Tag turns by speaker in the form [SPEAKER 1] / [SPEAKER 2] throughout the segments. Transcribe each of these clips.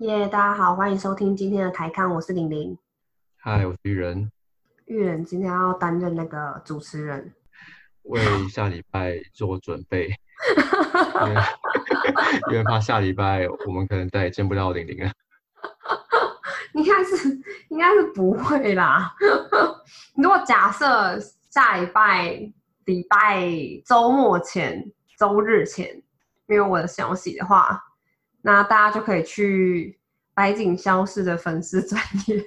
[SPEAKER 1] 耶大家好，欢迎收听今天的台康，我是玲玲。
[SPEAKER 2] 嗨，我是玉人，
[SPEAKER 1] 玉人今天要担任那个主持人，
[SPEAKER 2] 为下礼拜做准备，因为因为怕下礼拜我们可能再也见不到玲玲了。
[SPEAKER 1] 应该是应该是不会啦。如果假设下礼拜礼拜周末前、周日前没有我的消息的话，那大家就可以去白景消失的粉丝专业，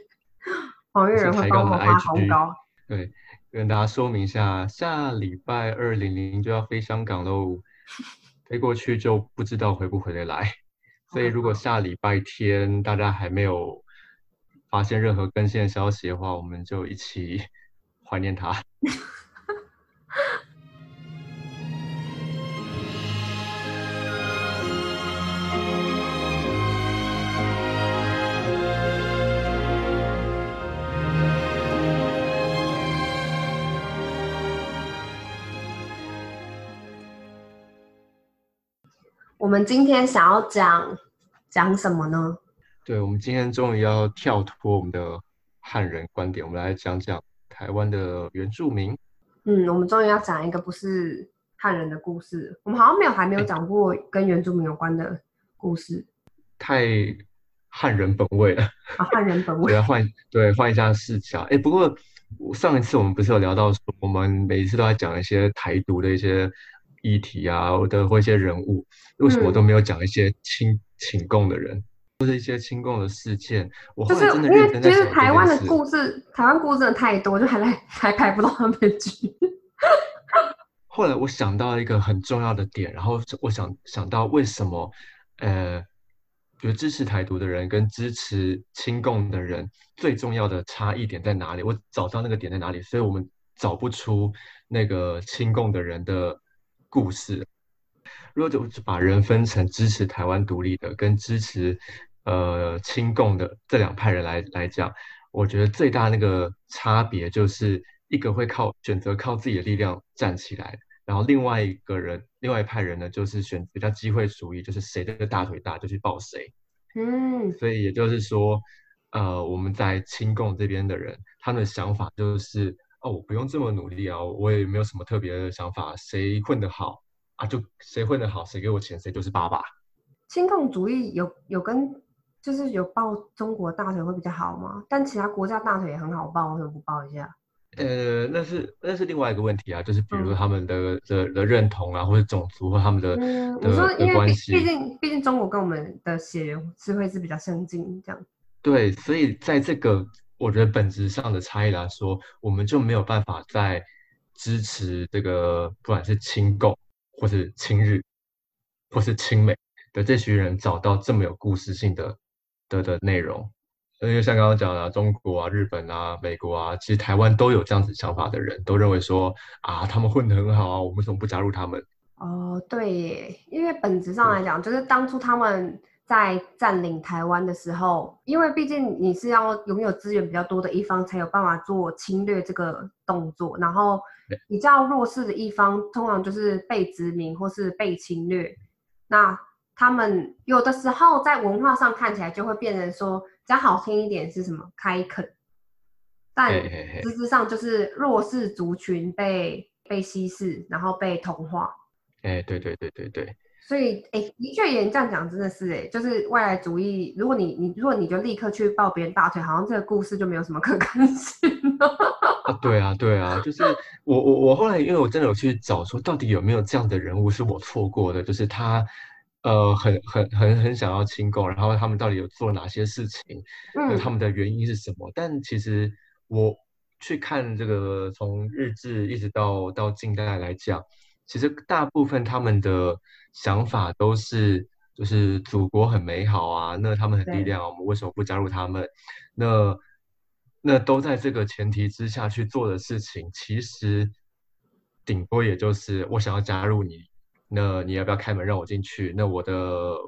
[SPEAKER 1] 黄月人会帮我发红包。
[SPEAKER 2] 对，跟大家说明一下，下礼拜二零零就要飞香港喽，飞过去就不知道回不回得来。所以如果下礼拜天大家还没有发现任何更新的消息的话，我们就一起怀念他。
[SPEAKER 1] 我们今天想要讲讲什么呢？
[SPEAKER 2] 对，我们今天终于要跳脱我们的汉人观点，我们来讲讲台湾的原住民。
[SPEAKER 1] 嗯，我们终于要讲一个不是汉人的故事。我们好像没有还没有讲过跟原住民有关的故事，
[SPEAKER 2] 太汉人本位了。
[SPEAKER 1] 啊，汉人本位
[SPEAKER 2] 我要换对换一下视角。哎，不过上一次我们不是有聊到说，我们每一次都在讲一些台独的一些议题啊，或者或一些人物，为什么我都没有讲一些亲请共的人，或者一些亲共的事件？我后
[SPEAKER 1] 就是
[SPEAKER 2] 来真的认真在想
[SPEAKER 1] 实台湾的故事，台湾故事真的太多，就还来还拍不到他们去。
[SPEAKER 2] 后来我想到一个很重要的点，然后我想想到为什么，呃，比如支持台独的人跟支持亲共的人最重要的差异点在哪里？我找到那个点在哪里，所以我们找不出那个亲共的人的故事。如果就就把人分成支持台湾独立的跟支持呃亲共的这两派人来来讲，我觉得最大那个差别就是一个会靠选择靠自己的力量站起来，然后另外一个人另外一派人呢，就是选比较机会主义，就是谁的大腿大就去抱谁。
[SPEAKER 1] 嗯，
[SPEAKER 2] 所以也就是说，呃，我们在亲共这边的人，他们的想法就是，哦，我不用这么努力啊，我也没有什么特别的想法，谁混得好啊，就谁混得好，谁给我钱，谁就是爸爸。
[SPEAKER 1] 亲共主义有有跟就是有抱中国大腿会比较好吗？但其他国家大腿也很好抱，为什么不抱一下？
[SPEAKER 2] 呃，那是那是另外一个问题啊，就是比如他们的的的认同啊，或者种族或他们的
[SPEAKER 1] 嗯，我
[SPEAKER 2] 的
[SPEAKER 1] 说因为毕
[SPEAKER 2] 的关系，
[SPEAKER 1] 毕竟毕竟中国跟我们的血缘是会是比较相近这样。
[SPEAKER 2] 对，所以在这个我觉得本质上的差异来说，我们就没有办法在支持这个不管是亲共或是亲日或是亲美的这群人找到这么有故事性的的的内容。因为像刚刚讲的啊，中国啊、日本啊、美国啊，其实台湾都有这样子想法的人，都认为说啊，他们混得很好啊，我们为什么不加入他们？
[SPEAKER 1] 哦，对耶，因为本质上来讲，就是当初他们在占领台湾的时候，因为毕竟你是要拥有资源比较多的一方，才有办法做侵略这个动作，然后比较弱势的一方，通常就是被殖民或是被侵略。那他们有的时候在文化上看起来就会变成说，讲好听一点是什么开垦，但实质上就是弱势族群被被稀释，然后被同化。
[SPEAKER 2] 哎，对对对对对。
[SPEAKER 1] 所以，哎，的确，也这样讲真的是，哎，就是外来主义。如果你你如果你就立刻去抱别人大腿，好像这个故事就没有什么可看性了。
[SPEAKER 2] 啊，对啊，对啊，就是我我我后来，因为我真的有去找说，到底有没有这样的人物是我错过的，就是他，呃，很很很很想要亲共，然后他们到底有做哪些事情，呃，
[SPEAKER 1] 嗯
[SPEAKER 2] 他们的原因是什么？但其实我去看这个从日治一直到到近代来讲，其实大部分他们的想法都是就是祖国很美好啊，那他们很力量啊，我们为什么不加入他们？那那都在这个前提之下去做的事情，其实顶多也就是我想要加入你，那你要不要开门让我进去？那我的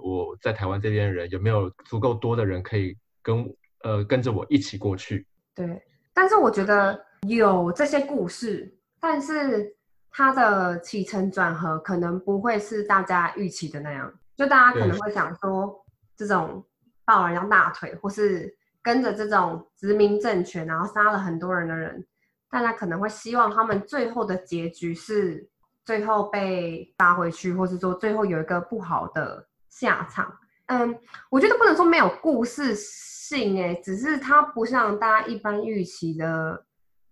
[SPEAKER 2] 我在台湾这边的人有没有足够多的人可以跟呃跟着我一起过去？
[SPEAKER 1] 对，但是我觉得有这些故事，但是它的起承转合可能不会是大家预期的那样，就大家可能
[SPEAKER 2] 对
[SPEAKER 1] 会想说，这种抱人家大腿，或是跟着这种殖民政权，然后杀了很多人的人，大家可能会希望他们最后的结局是最后被打回去，或是说最后有一个不好的下场。嗯，我觉得不能说没有故事性，哎，只是它不像大家一般预期的，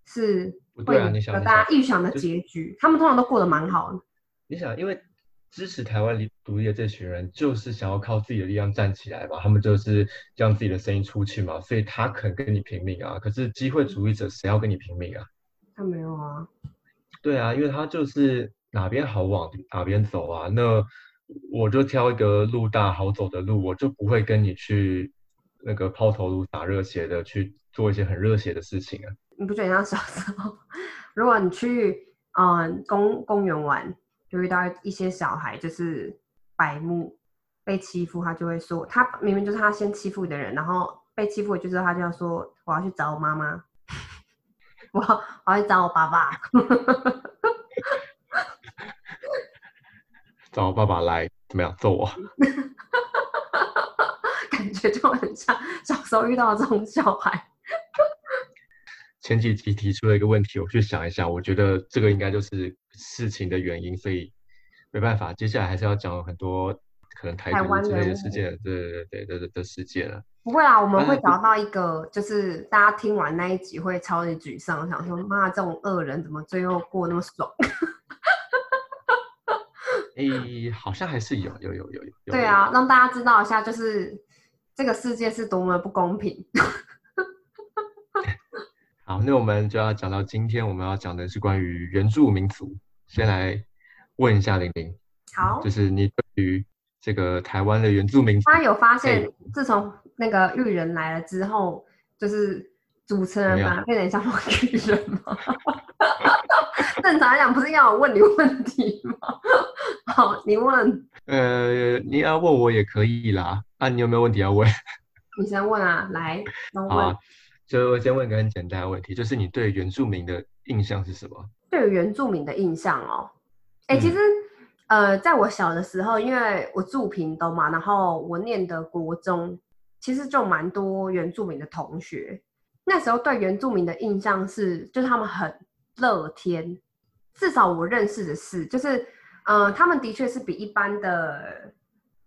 [SPEAKER 1] 是会有大家预想的结局。他们通常都过得蛮好的。
[SPEAKER 2] 你想，因为支持台湾独立的这群人，就是想要靠自己的力量站起来嘛？他们就是让自己的声音出去嘛，所以他肯跟你拼命啊。可是机会主义者谁要跟你拼命啊？
[SPEAKER 1] 他没有啊。
[SPEAKER 2] 对啊，因为他就是哪边好往哪边走啊。那我就挑一个路大好走的路，我就不会跟你去那个抛头颅洒热血的去做一些很热血的事情啊。
[SPEAKER 1] 你不觉得像小时候，如果你去嗯公公园玩？就遇到一些小孩，就是白目被欺负，他就会说，他明明就是他先欺负的人，然后被欺负就是他就要说，我要去找我妈妈，我我要去找我爸爸，
[SPEAKER 2] 找我爸爸来怎么样揍我？
[SPEAKER 1] 感觉就很像小时候遇到这种小孩。
[SPEAKER 2] 前几集提出了一个问题，我去想一想，我觉得这个应该就是事情的原因，所以没办法，接下来还是要讲很多可能台独之类的事件，对对对对的的事件了。
[SPEAKER 1] 不会啊，我们会找到一个，就是大家听完那一集会超级沮丧，想说妈，这种恶人怎么最后过那么爽？
[SPEAKER 2] 诶，好像还是有有有有有。
[SPEAKER 1] 对啊，让大家知道一下，就是这个世界是多么不公平。
[SPEAKER 2] 好，那我们就要讲到今天我们要讲的是关于原住民族。先来问一下玲玲，
[SPEAKER 1] 好，
[SPEAKER 2] 就是你对于这个台湾的原住民，
[SPEAKER 1] 大家有发现自从那个玉人来了之后，就是主持人嘛变成像玉人吗？正常来讲不是要我问你问题吗？好，你问。
[SPEAKER 2] 呃，你要问我也可以啦。啊，你有没有问题要问？
[SPEAKER 1] 你先问啊，来，问。
[SPEAKER 2] 就我先问一个很简单的问题，就是你对原住民的印象是什么？
[SPEAKER 1] 对原住民的印象哦，哎，其实呃，在我小的时候，因为我住屏东嘛，然后我念的国中，其实就蛮多原住民的同学。那时候对原住民的印象是，就是他们很乐天，至少我认识的是，就是呃，他们的确是比一般的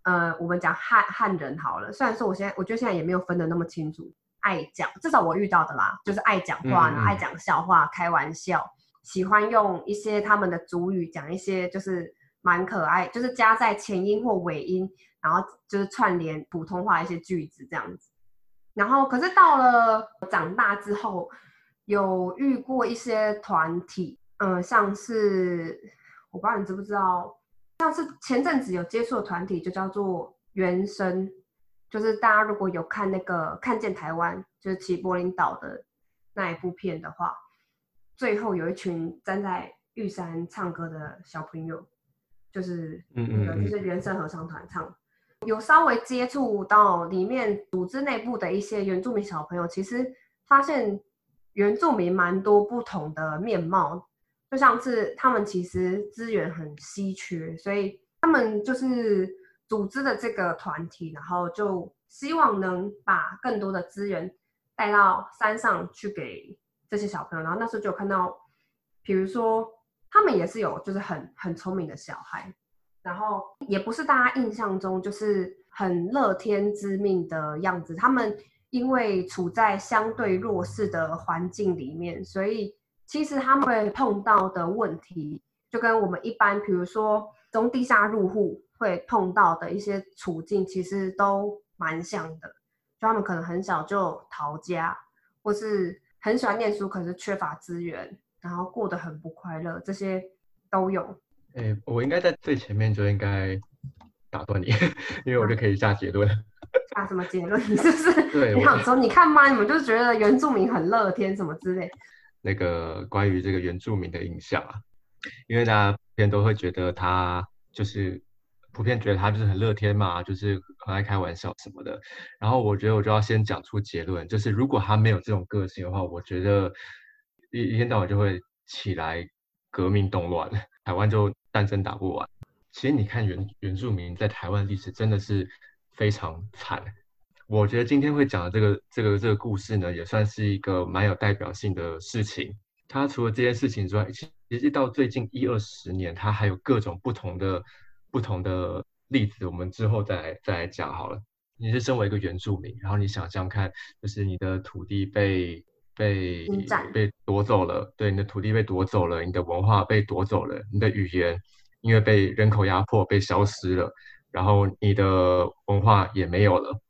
[SPEAKER 1] 呃，我们讲汉汉人好了。虽然说我现在我觉得现在也没有分得那么清楚。爱讲，至少我遇到的啦，就是爱讲话，爱讲笑话，开玩笑，喜欢用一些他们的主语讲一些，就是蛮可爱，就是加在前音或尾音，然后就是串联普通话一些句子这样子。然后，可是到了长大之后，有遇过一些团体，嗯，像是我不知道你知不知道，像是前阵子有接触的团体，就叫做原声。就是大家如果有看那个《看见台湾》，就是齐柏林岛的那一部片的话，最后有一群站在玉山唱歌的小朋友，就是那个就是原声合唱团唱，有稍微接触到里面组织内部的一些原住民小朋友，其实发现原住民蛮多不同的面貌，就像是他们其实资源很稀缺，所以他们就是。组织的这个团体，然后就希望能把更多的资源带到山上去给这些小朋友。然后那时候就看到，比如说他们也是有就是很很聪明的小孩，然后也不是大家印象中就是很乐天知命的样子。他们因为处在相对弱势的环境里面，所以其实他们会碰到的问题，就跟我们一般，比如说从地下入户。会碰到的一些处境，其实都蛮像的。就他们可能很小就逃家，或是很喜欢念书，可是缺乏资源，然后过得很不快乐，这些都有。
[SPEAKER 2] 哎，我应该在最前面就应该打断你，因为我就可以下结论。
[SPEAKER 1] 下什么结论？你是不是？
[SPEAKER 2] 对，
[SPEAKER 1] 你想说，你看吗？你们就觉得原住民很乐天什么之类？
[SPEAKER 2] 那个关于这个原住民的印象啊，因为大家普遍都会觉得他就是。普遍觉得他就是很乐天嘛，就是很爱开玩笑什么的。然后我觉得我就要先讲出结论，就是如果他没有这种个性的话，我觉得一一天到晚就会起来革命动乱，台湾就战争打不完。其实你看原原住民在台湾历史真的是非常惨。我觉得今天会讲的这个这个这个故事呢，也算是一个蛮有代表性的事情。它除了这件事情之外，其实到最近一二十年，它还有各种不同的不同的例子。我们之后再来再来讲好了。你是身为一个原住民，然后你想象看，就是你的土地被被被夺走了，对，你的土地被夺走了，你的文化被夺走了，你的语言因为被人口压迫被消失了，然后你的文化也没有了。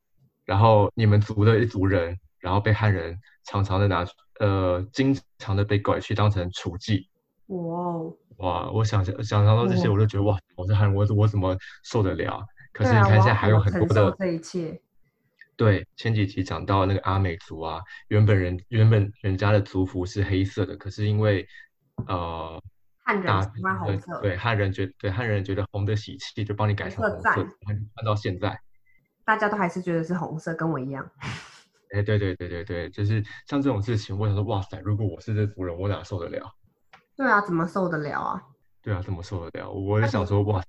[SPEAKER 2] 然后你们族的一族人，然后被汉人常常的拿，呃，经常的被拐去当成雏妓。哇哇！我想想想象到这些，我就觉得哇，我是汉人，我我怎么受得了？可是你看现在还有很多的
[SPEAKER 1] 这一切。
[SPEAKER 2] 对，前几集讲到那个阿美族啊，原本人原本人家的族服是黑色的，可是因为呃
[SPEAKER 1] 汉人喜欢红色，
[SPEAKER 2] 对汉人觉对汉人觉得红的喜气，就帮你改成红色，换到现在。
[SPEAKER 1] 大家都还是觉得是红色，跟我一样。
[SPEAKER 2] 哎，对对对对对，就是像这种事情，我想说，哇塞，如果我是这族人，我哪受得了？
[SPEAKER 1] 对啊，怎么受得了啊？
[SPEAKER 2] 对啊，怎么受得了？我也想说，哇，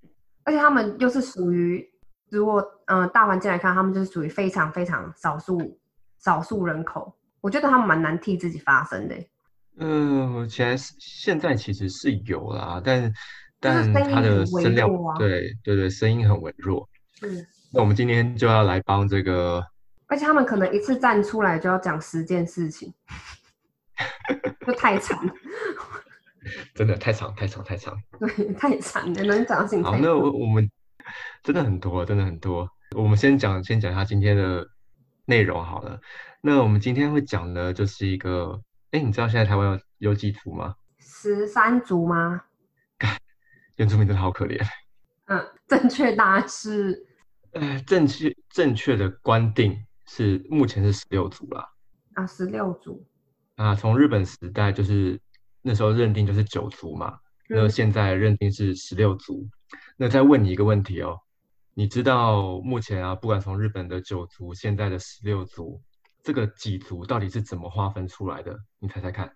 [SPEAKER 1] 而且他们又是属于，如果嗯大环境来看，他们就是属于非常非常少数少数人口，我觉得他们蛮难替自己发声的。
[SPEAKER 2] 嗯，其实现在其实是有啦，但但他的声量，对对对，声音很微弱。嗯。那我们今天就要来帮这个，
[SPEAKER 1] 而且他们可能一次站出来就要讲十件事情，就太长，
[SPEAKER 2] 真的太长太长太长，
[SPEAKER 1] 对，太长了，能讲性。
[SPEAKER 2] 好，那我我们真的很多，真的很多。我们先讲先讲一下今天的内容好了。那我们今天会讲的，就是一个，哎，你知道现在台湾有有几族吗？
[SPEAKER 1] 十三族吗？
[SPEAKER 2] 原住民真的好可怜。
[SPEAKER 1] 嗯，正确答案是。
[SPEAKER 2] 呃，正确正确的观定是目前是十六族啦。
[SPEAKER 1] 啊，十六族。
[SPEAKER 2] 啊，从日本时代就是那时候认定就是九族嘛，那现在认定是十六族。那再问你一个问题哦，你知道目前啊，不管从日本的九族，现在的十六族，这个几族到底是怎么划分出来的？你猜猜看。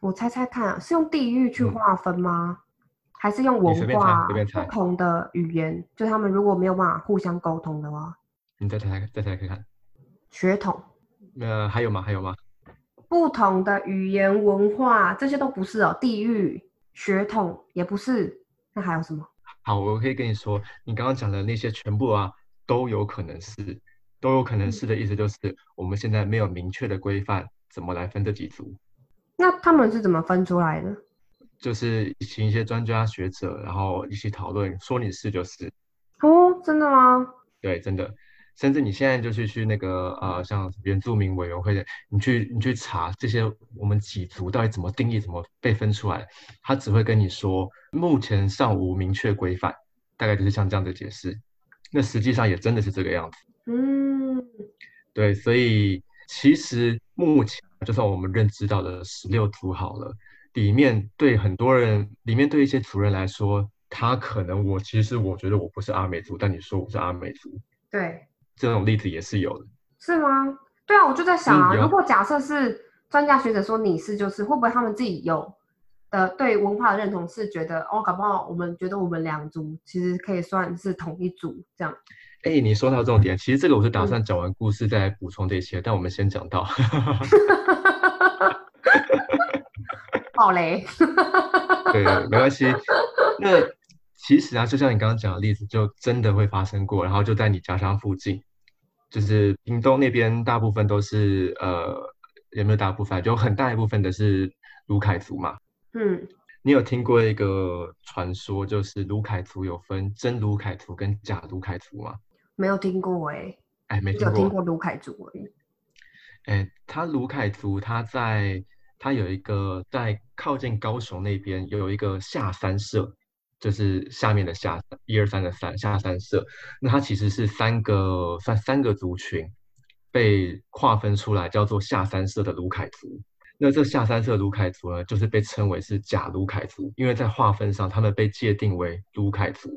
[SPEAKER 1] 我猜猜看，是用地域去划分吗？还是用文化不同的语言，就他们如果没有办法互相沟通的话，
[SPEAKER 2] 你再猜猜，再猜猜看。
[SPEAKER 1] 血统？
[SPEAKER 2] 呃，还有吗？还有吗？
[SPEAKER 1] 不同的语言文化，这些都不是哦。地域、血统也不是，那还有什么？
[SPEAKER 2] 好，我可以跟你说，你刚刚讲的那些全部啊，都有可能是，都有可能是的意思就是，我们现在没有明确的规范，怎么来分这几组？
[SPEAKER 1] 那他们是怎么分出来的？
[SPEAKER 2] 就是请一些专家学者，然后一起讨论，说你是就是。
[SPEAKER 1] 哦，真的吗？
[SPEAKER 2] 对，真的。甚至你现在就去去那个呃，像原住民委员会的，你去你去查这些我们几族到底怎么定义，怎么被分出来，他只会跟你说目前尚无明确规范，大概就是像这样的解释。那实际上也真的是这个样子。嗯，对，所以其实目前就算我们认知到的十六族好了。里面对很多人，里面对一些族人来说，他可能我其实我觉得我不是阿美族，但你说我是阿美族，
[SPEAKER 1] 对，
[SPEAKER 2] 这种例子也是有的，
[SPEAKER 1] 是吗？对啊，我就在想啊，如果假设是专家学者说你是，就是会不会他们自己有的对文化的认同是觉得哦，搞不好我们觉得我们两族其实可以算是同一族这样。
[SPEAKER 2] 哎，你说到重点，其实这个我是打算讲完故事再补充这些，但我们先讲到。
[SPEAKER 1] 好嘞，
[SPEAKER 2] 对，没关系。那其实啊，就像你刚刚讲的例子，就真的会发生过，然后就在你家乡附近，就是屏东那边，大部分都是呃，有没有大部分？就很大一部分的是卢凯族嘛。嗯，你有听过一个传说，就是卢凯族有分真卢凯族跟假卢凯族吗？
[SPEAKER 1] 没有听过哎，
[SPEAKER 2] 哎，没有
[SPEAKER 1] 听过卢凯族哎。
[SPEAKER 2] 哎，他卢凯族他在。他有一个在靠近高雄那边有一个下山社，就是下面的下一二三的三下三社。那它其实是三个算三个族群被划分出来，叫做下三社的卢凯族。那这下三社卢凯族呢，就是被称为是假卢凯族，因为在划分上他们被界定为卢凯族。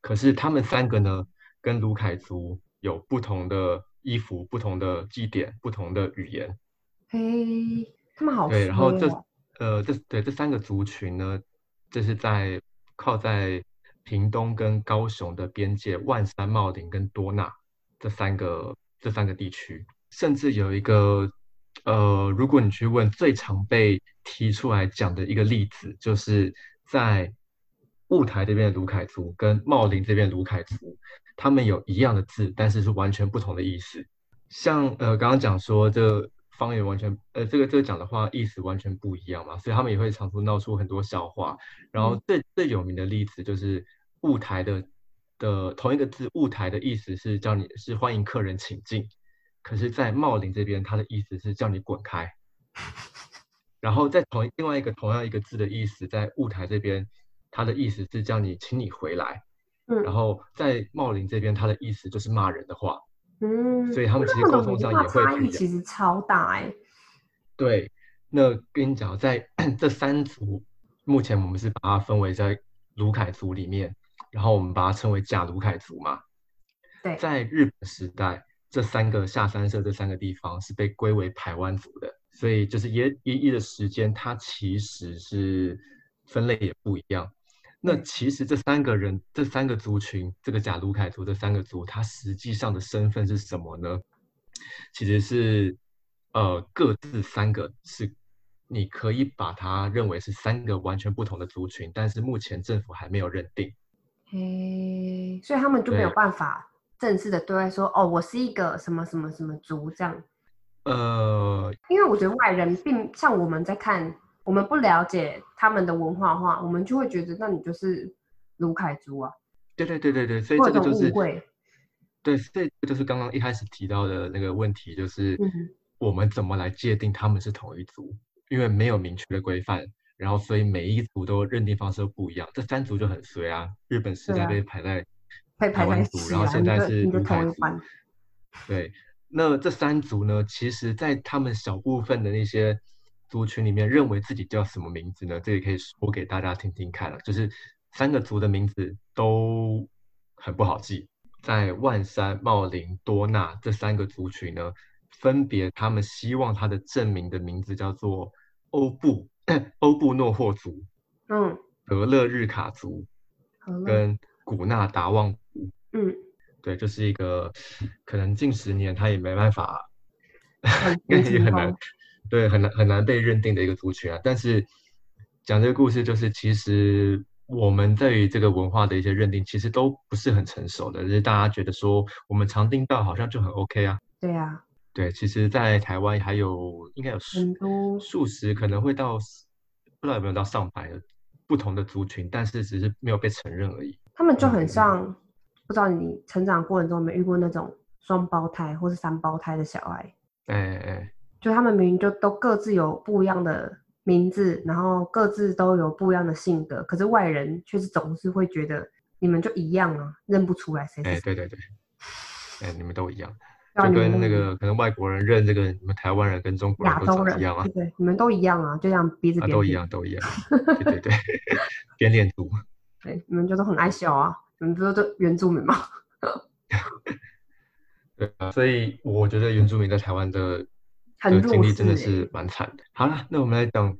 [SPEAKER 2] 可是他们三个呢，跟卢凯族有不同的衣服、不同的祭典、不同的语言。
[SPEAKER 1] 嘿。他们好
[SPEAKER 2] 对，然后这呃这对这三个族群呢，这是在靠在屏东跟高雄的边界，万山茂林跟多纳这三个这三个地区，甚至有一个呃，如果你去问最常被提出来讲的一个例子，就是在雾台这边的卢凯族跟茂林这边卢凯族，他们有一样的字，但是是完全不同的意思。像呃刚刚讲说这方言完全呃这个这个讲的话意思完全不一样嘛，所以他们也会常出闹出很多笑话。然后最最有名的例子就是雾台的的同一个字雾台的意思是叫你是欢迎客人请进，可是，在茂林这边它的意思是叫你滚开。然后在同另外一个同样一个字的意思，在雾台这边，它的意思是叫你请你回来。
[SPEAKER 1] 嗯
[SPEAKER 2] 然后在茂林这边，它的意思就是骂人的话。
[SPEAKER 1] 嗯，
[SPEAKER 2] 所以他们其实沟通上也会差异
[SPEAKER 1] 其实超大哎、
[SPEAKER 2] 对，那跟你讲，在 这三族，目前我们是把它分为在卢凯族里面，然后我们把它称为假卢凯族嘛。
[SPEAKER 1] 对，
[SPEAKER 2] 在日本时代，这三个下三社这三个地方是被归为排湾族的，所以就是一一一的时间，它其实是分类也不一样。那其实这三个人，这三个族群，这个假卢凯族这三个族，他实际上的身份是什么呢？其实是呃各自三个是，你可以把它认为是三个完全不同的族群，但是目前政府还没有认定。
[SPEAKER 1] 嘿，所以他们就没有
[SPEAKER 2] 对
[SPEAKER 1] 办法正式的对外说，哦，我是一个什么什么什么族这样。
[SPEAKER 2] 呃，
[SPEAKER 1] 因为我觉得外人并像我们在看，我们不了解他们的文化的话，我们就会觉得那你就是卢凯族啊，
[SPEAKER 2] 对对对对对，所以
[SPEAKER 1] 这
[SPEAKER 2] 个就是
[SPEAKER 1] 误会。
[SPEAKER 2] 对，所以这就是刚刚一开始提到的那个问题，就是
[SPEAKER 1] 嗯
[SPEAKER 2] 我们怎么来界定他们是同一族？因为没有明确的规范，然后所以每一族都认定方式都不一样。这三族就很衰啊，日本时代被排在
[SPEAKER 1] 被排在一
[SPEAKER 2] 台湾族，
[SPEAKER 1] 起啊，
[SPEAKER 2] 然后现在
[SPEAKER 1] 是你就同一
[SPEAKER 2] 族。
[SPEAKER 1] 班。
[SPEAKER 2] 对，那这三族呢，其实在他们小部分的那些族群里面，认为自己叫什么名字呢？这也可以说给大家听听看了。就是三个族的名字都很不好记，在万山、茂林、多纳这三个族群呢，分别他们希望他的正名的名字叫做欧布欧布诺霍族、
[SPEAKER 1] 嗯，
[SPEAKER 2] 德勒日卡族，跟古纳达旺族。
[SPEAKER 1] 嗯，
[SPEAKER 2] 对，就是一个可能近十年他也没办法，
[SPEAKER 1] 很
[SPEAKER 2] 应该
[SPEAKER 1] 很
[SPEAKER 2] 也很难对，很难很难被认定的一个族群啊。但是讲这个故事，就是其实我们对于这个文化的一些认定，其实都不是很成熟的，就是大家觉得说我们常听到好像就很 OK 啊。
[SPEAKER 1] 对啊，
[SPEAKER 2] 对，其实，在台湾还有应该有数
[SPEAKER 1] 很多
[SPEAKER 2] 数十，可能会到不知道有没有到上百的不同的族群，但是只是没有被承认而已。
[SPEAKER 1] 他们就很
[SPEAKER 2] 嗯
[SPEAKER 1] 像，不知道你成长过程中有没有遇过那种双胞胎或是三胞胎的小孩，
[SPEAKER 2] 哎哎，
[SPEAKER 1] 就他们明明就都各自有不一样的名字，然后各自都有不一样的性格，可是外人却是总是会觉得你们就一样啊，认不出来谁是
[SPEAKER 2] 哎，
[SPEAKER 1] 谁。
[SPEAKER 2] 对对对，哎，你们都一样。就跟那个可能外国人认这个你们台湾人跟中国人都
[SPEAKER 1] 亚洲
[SPEAKER 2] 一样啊
[SPEAKER 1] 对，对，你们都一样啊，就像鼻子
[SPEAKER 2] 都一样，都一样，对对对，边恋族，
[SPEAKER 1] 对，你们就都很爱笑啊，你们不是都原住民吗？
[SPEAKER 2] 对啊，所以我觉得原住民在台湾的
[SPEAKER 1] 很弱
[SPEAKER 2] 的经历真的是蛮惨的。好了，那我们来讲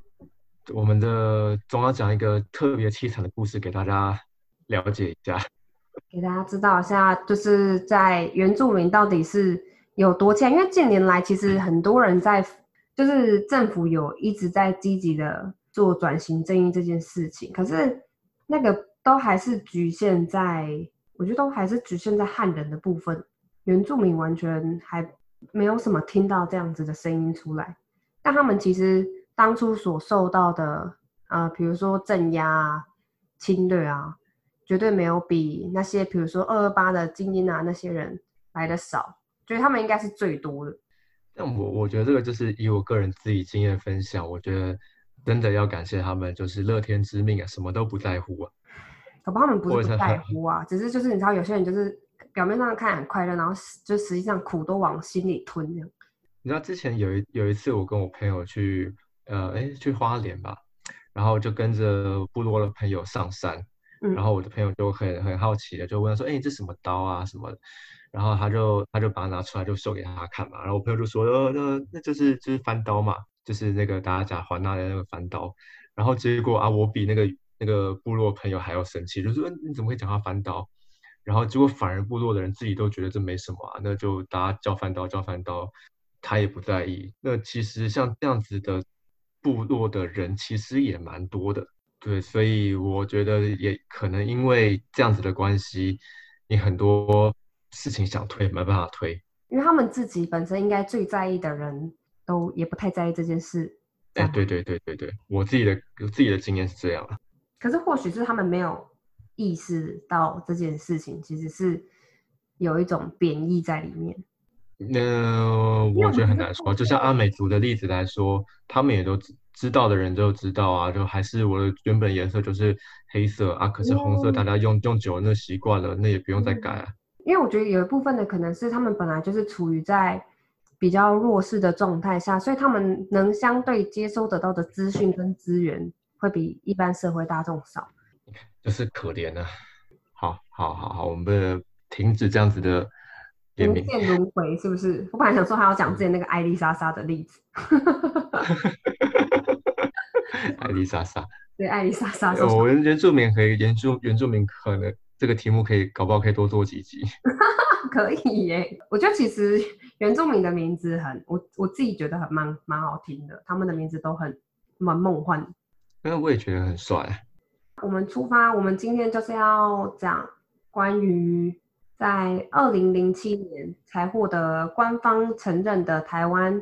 [SPEAKER 2] 我们的，总要讲一个特别凄惨的故事给大家了解一下。
[SPEAKER 1] 给大家知道一下，就是在原住民到底是有多欠，因为近年来其实很多人在，就是政府有一直在积极的做转型正义这件事情，可是那个都还是局限在，我觉得都还是局限在汉人的部分，原住民完全还没有什么听到这样子的声音出来，但他们其实当初所受到的，呃，比如说镇压啊、侵略啊。绝对没有比那些比如说二二八的精英啊那些人来的少，觉得他们应该是最多的。
[SPEAKER 2] 但我我觉得这个就是以我个人自己经验分享，我觉得真的要感谢他们，就是乐天知命啊，什么都不在乎啊。
[SPEAKER 1] 可不他们不是不在乎啊，只是就是你知道有些人就是表面上看很快乐，然后实就实际上苦都往心里吞这样。
[SPEAKER 2] 你知道之前有一有一次，我跟我朋友去呃哎去花莲吧，然后就跟着部落的朋友上山，
[SPEAKER 1] 嗯
[SPEAKER 2] 然后我的朋友就很很好奇的就问他说，哎，你这什么刀啊什么的，然后他就他就把它拿出来就秀给他看嘛，然后我朋友就说，呃那那就是就是翻刀嘛，就是那个大家讲环纳的那个翻刀，然后结果啊我比那个那个部落朋友还要生气，就说、呃你怎么会讲他翻刀？然后结果反而部落的人自己都觉得这没什么啊，那就大家叫翻刀叫翻刀，他也不在意。那其实像这样子的部落的人其实也蛮多的，对，所以我觉得也可能因为这样子的关系，你很多事情想推没办法推，
[SPEAKER 1] 因为他们自己本身应该最在意的人都也不太在意这件事。
[SPEAKER 2] 哎，对对对对对，我自己的有自己的经验是这样啊。
[SPEAKER 1] 可是或许是他们没有意识到这件事情其实是有一种贬义在里面。
[SPEAKER 2] 那我觉得很难说，就像阿美族的例子来说，他们也都知知道的人都知道啊，就还是我的原本颜色就是黑色啊，可是红色大家用用久了那习惯了，那也不用再改啊。
[SPEAKER 1] 因为我觉得有一部分的可能是他们本来就是处于在比较弱势的状态下，所以他们能相对接收得到的资讯跟资源会比一般社会大众少。
[SPEAKER 2] 就是可怜啊！好，好，好，好，我们停止这样子的。
[SPEAKER 1] 无限轮回是不是？我本来想说还要讲之前那个艾丽莎莎的例子。
[SPEAKER 2] 艾丽莎莎，
[SPEAKER 1] 对，艾丽莎莎。
[SPEAKER 2] 我原住民可以原住原住民可能这个题目可以搞不好可以多做几集。
[SPEAKER 1] 可以耶，我觉得其实原住民的名字很，我我自己觉得很蛮蛮好听的，他们的名字都很蛮梦幻。
[SPEAKER 2] 因为我也觉得很帅。
[SPEAKER 1] 我们出发，我们今天就是要讲关于。在二零零七年才获得官方承认的台湾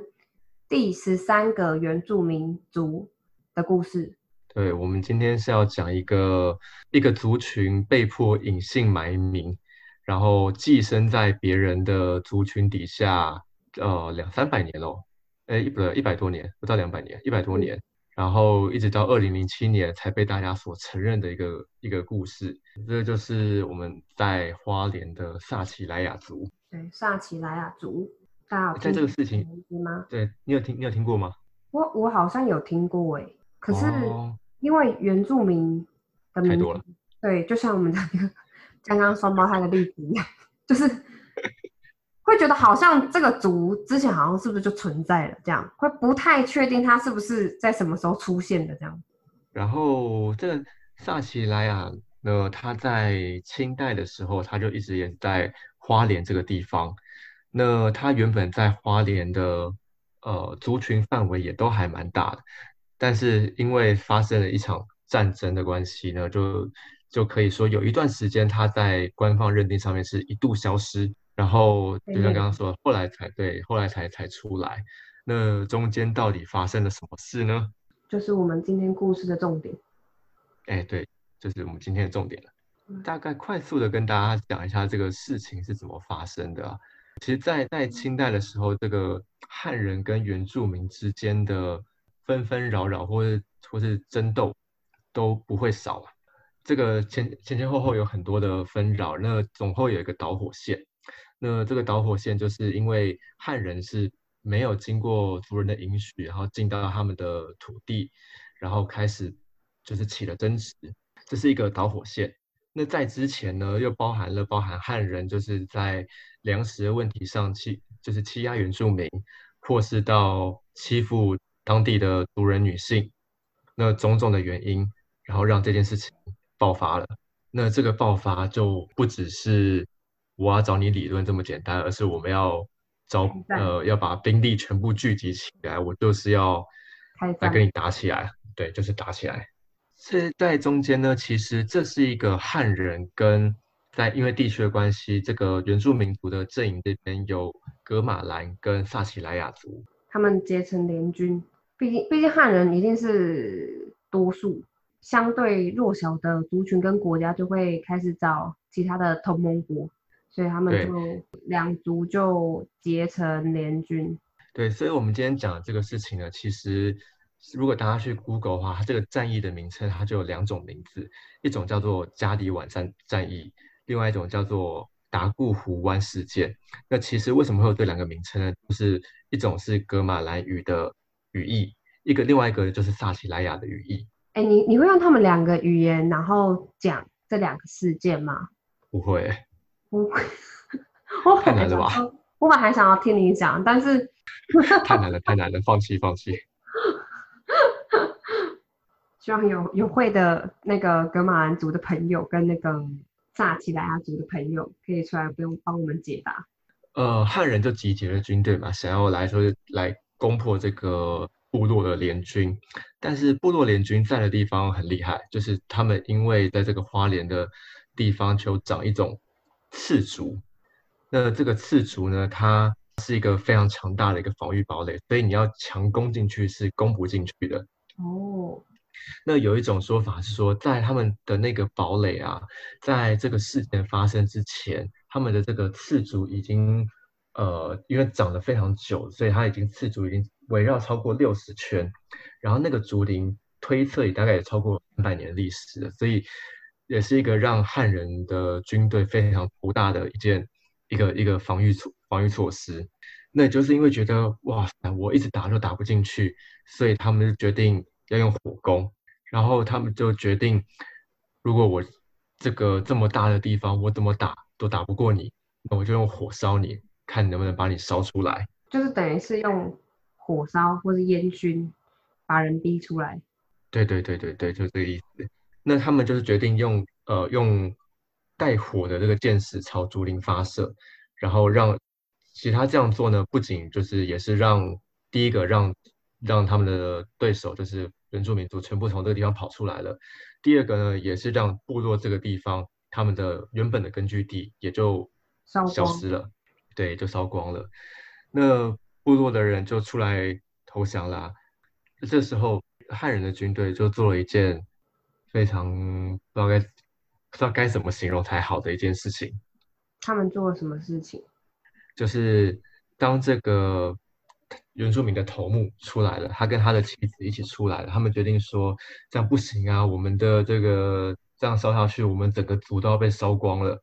[SPEAKER 1] 第十三个原住民族的故事。
[SPEAKER 2] 对，我们今天是要讲一个一个族群被迫隐姓埋名，然后寄生在别人的族群底下，呃，两三百年喽，哎，不对，一百多年，不到两百年，一百多年。然后一直到二零零七年才被大家所承认的一个一个故事，这就是我们在花莲的萨奇莱雅族。
[SPEAKER 1] 对，萨奇莱雅族，大家
[SPEAKER 2] 在这个事情
[SPEAKER 1] 吗？
[SPEAKER 2] 对你有听，你有听过吗？
[SPEAKER 1] 我我好像有听过哎，可是因为原住民的名
[SPEAKER 2] 多了，
[SPEAKER 1] 对，就像我们的那个 刚刚双胞胎的例子一样，就是。会觉得好像这个族之前好像是不是就存在了？这样会不太确定它是不是在什么时候出现的这样。
[SPEAKER 2] 然后这个萨奇莱雅呢，他在清代的时候，他就一直也在花莲这个地方。那他原本在花莲的呃族群范围也都还蛮大的，但是因为发生了一场战争的关系呢，就就可以说有一段时间他在官方认定上面是一度消失。然后就像刚刚说，后来才对，后来才才出来。那中间到底发生了什么事呢？
[SPEAKER 1] 就是我们今天故事的重点。
[SPEAKER 2] 哎，对，就是我们今天的重点了。大概快速的跟大家讲一下这个事情是怎么发生的。其实，在在清代的时候，这个汉人跟原住民之间的纷纷扰扰，或是或是争斗，都不会少。这个前前前后后有很多的纷扰，那总后有一个导火线。那这个导火线就是因为汉人是没有经过族人的允许，然后进到他们的土地，然后开始就是起了争执，这是一个导火线。那在之前呢，又包含了包含汉人就是在粮食的问题上欺，就是欺压原住民，或是到欺负当地的族人女性，那种种的原因，然后让这件事情爆发了。那这个爆发就不只是。我要找你理论这么简单，而是我们要找呃要把兵力全部聚集起来，我就是要来跟你打起来，对，就是打起来。这在中间呢，其实这是一个汉人跟在因为地区的关系，这个原住民族的阵营这边有格马兰跟萨奇莱雅族，
[SPEAKER 1] 他们结成联军。毕竟毕竟汉人一定是多数，相对弱小的族群跟国家就会开始找其他的同盟国。所以他们就两族就结成联军。
[SPEAKER 2] 对，所以我们今天讲的这个事情呢，其实如果大家去 Google 的话，它这个战役的名称它就有两种名字，一种叫做加里晚战战役，另外一种叫做达固湖湾事件。那其实为什么会有这两个名称呢？就是一种是格马兰语的语义，一个另外一个就是萨奇莱雅的语义。
[SPEAKER 1] 哎，你你会用他们两个语言然后讲这两个事件吗？
[SPEAKER 2] 不会。
[SPEAKER 1] 我
[SPEAKER 2] 太难了吧！
[SPEAKER 1] 我本来还想要听你讲，但是
[SPEAKER 2] 太难了，太难了，放弃，放弃。
[SPEAKER 1] 希望有有会的那个格马兰族的朋友跟那个萨奇莱雅族的朋友可以出来不用帮我们解答。
[SPEAKER 2] 呃，汉人就集结了军队嘛，想要来说来攻破这个部落的联军。但是部落联军在的地方很厉害，就是他们因为在这个花莲的地方就长一种刺竹，那这个刺竹呢，它是一个非常强大的一个防御堡垒，所以你要强攻进去是攻不进去的。
[SPEAKER 1] 哦，
[SPEAKER 2] 那有一种说法是说，在他们的那个堡垒啊，在这个事件发生之前，他们的这个刺竹已经，呃，因为长得非常久，所以它已经刺竹已经围绕超过六十圈，然后那个竹林推测也大概也超过三百年历史了，所以也是一个让汉人的军队非常头大的一件一个一个防御措防御措施。那就是因为觉得哇塞，我一直打都打不进去，所以他们就决定要用火攻。然后他们就决定，如果我这个这么大的地方，我怎么打都打不过你，那我就用火烧你，看能不能把你烧出来。
[SPEAKER 1] 就是等于是用火烧或是烟熏把人逼出来。
[SPEAKER 2] 对对对对对，就这个意思。那他们就是决定用呃用带火的这个箭矢朝竹林发射，然后让。其他这样做呢，不仅就是也是让第一个让让他们的对手就是原住民族全部从这个地方跑出来了，第二个呢也是让部落这个地方他们的原本的根据地也就消失了，对，就烧光了。那部落的人就出来投降啦。这时候汉人的军队就做了一件非常不知道该不知道该怎么形容才好的一件事情。
[SPEAKER 1] 他们做了什么事情？
[SPEAKER 2] 就是当这个原住民的头目出来了，他跟他的妻子一起出来了，他们决定说这样不行啊，我们的这个这样烧下去，我们整个族都要被烧光了，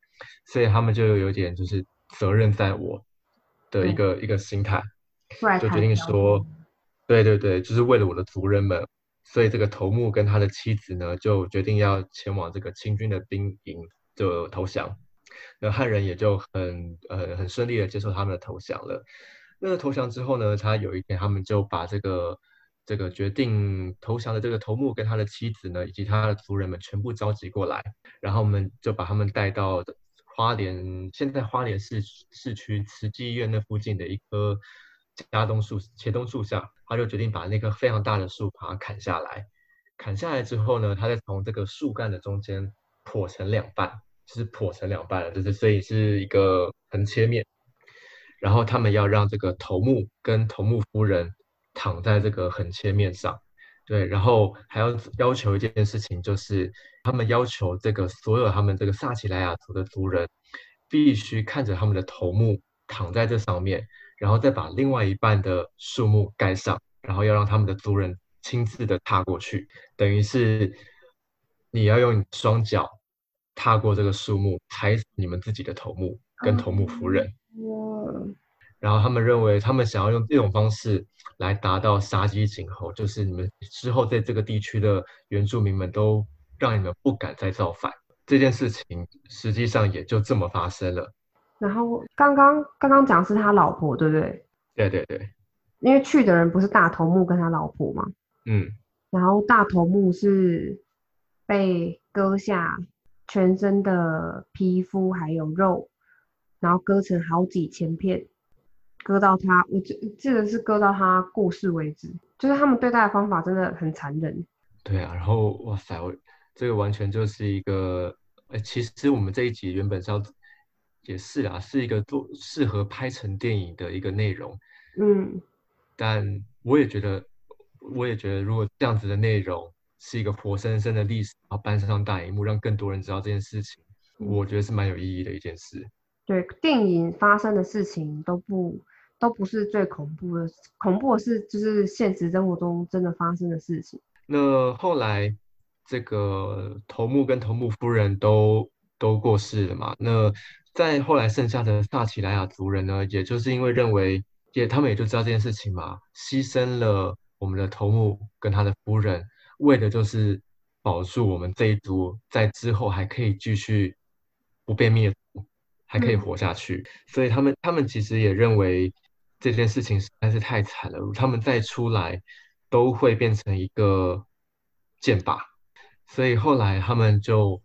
[SPEAKER 2] 所以他们就有点就是责任在我的一个一个心态，就决定说，对对对，就是为了我的族人们，所以这个头目跟他的妻子呢，就决定要前往这个清军的兵营就投降。那汉人也就很呃很顺利的接受他们的投降了。那投降之后呢，他有一天他们就把这个这个决定投降的这个头目跟他的妻子呢，以及他的族人们全部召集过来，然后我们就把他们带到花莲现在花莲市市区慈济医院那附近的一棵茄冬树茄冬树下，他就决定把那棵非常大的树把它砍下来。砍下来之后呢，他再从这个树干的中间剖成两半。就是剖成两半了，就是所以是一个横切面，然后他们要让这个头目跟头目夫人躺在这个横切面上，对，然后还要要求一件事情，就是他们要求这个所有他们这个萨奇莱雅族的族人必须看着他们的头目躺在这上面，然后再把另外一半的树木盖上，然后要让他们的族人亲自的踏过去，等于是你要用双脚。踏过这个树木，踩死你们自己的头目跟头目夫人。然后他们认为，他们想要用这种方式来达到杀鸡儆猴，就是你们之后在这个地区的原住民们都让你们不敢再造反。这件事情实际上也就这么发生了。
[SPEAKER 1] 然后刚刚刚刚讲是他老婆，对不对？
[SPEAKER 2] 对对对。
[SPEAKER 1] 因为去的人不是大头目跟他老婆吗？
[SPEAKER 2] 嗯。
[SPEAKER 1] 然后大头目是被割下。全身的皮肤还有肉，然后割成好几千片，割到他，我记记得是割到他过世为止。就是他们对待的方法真的很残忍。
[SPEAKER 2] 对啊，然后哇塞，我这个完全就是一个，哎，其实我们这一集原本是要也是啊，是一个做适合拍成电影的一个内容。
[SPEAKER 1] 嗯，
[SPEAKER 2] 但我也觉得，我也觉得如果这样子的内容。是一个活生生的历史，然后搬上大荧幕，让更多人知道这件事情，我觉得是蛮有意义的一件事。
[SPEAKER 1] 对，电影发生的事情都不都不是最恐怖的，恐怖的是就是现实生活中真的发生的事情。
[SPEAKER 2] 那后来这个头目跟头目夫人都都过世了嘛？那在后来剩下的萨奇莱雅族人呢，也就是因为认为，也他们也就知道这件事情嘛，牺牲了我们的头目跟他的夫人。为的就是保住我们这一族在之后还可以继续不被灭族，还可以活下去。所以他们他们其实也认为这件事情实在是太惨了，他们再出来都会变成一个剑靶。所以后来他们就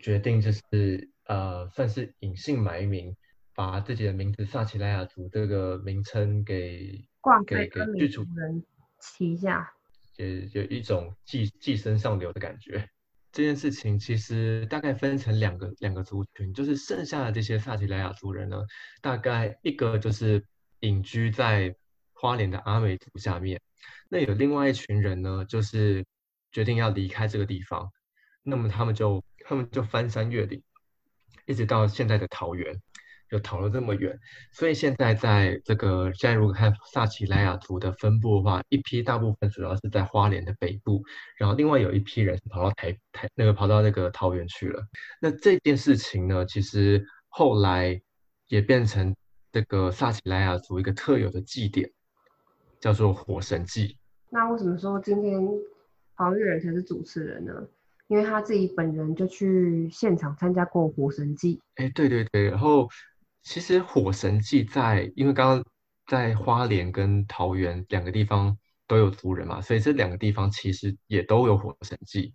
[SPEAKER 2] 决定就是呃，算是隐姓埋名，把自己的名字萨奇莱雅族这个名称给
[SPEAKER 1] 挂
[SPEAKER 2] 给给
[SPEAKER 1] 剧
[SPEAKER 2] 剧组
[SPEAKER 1] 人旗下。
[SPEAKER 2] 也有一种寄寄生上流的感觉。这件事情其实大概分成两个两个族群，就是剩下的这些萨奇莱雅族人呢，大概一个就是隐居在花莲的阿美族下面，那有另外一群人呢，就是决定要离开这个地方，那么他们就他们就翻山越岭，一直到现在的桃园。就逃了这么远，所以现在在这个现在如果看萨奇莱雅族的分布的话，一批大部分主要是在花莲的北部，然后另外有一批人跑到台台那个跑到那个桃园去了。那这件事情呢，其实后来也变成这个萨奇莱雅族一个特有的祭典，叫做火神祭。
[SPEAKER 1] 那为什么说今天黄玉仁才是主持人呢？因为他自己本人就去现场参加过火神祭。
[SPEAKER 2] 哎，对对对，然后。其实火神祭在，因为刚刚在花莲跟桃园两个地方都有族人嘛，所以这两个地方其实也都有火神祭，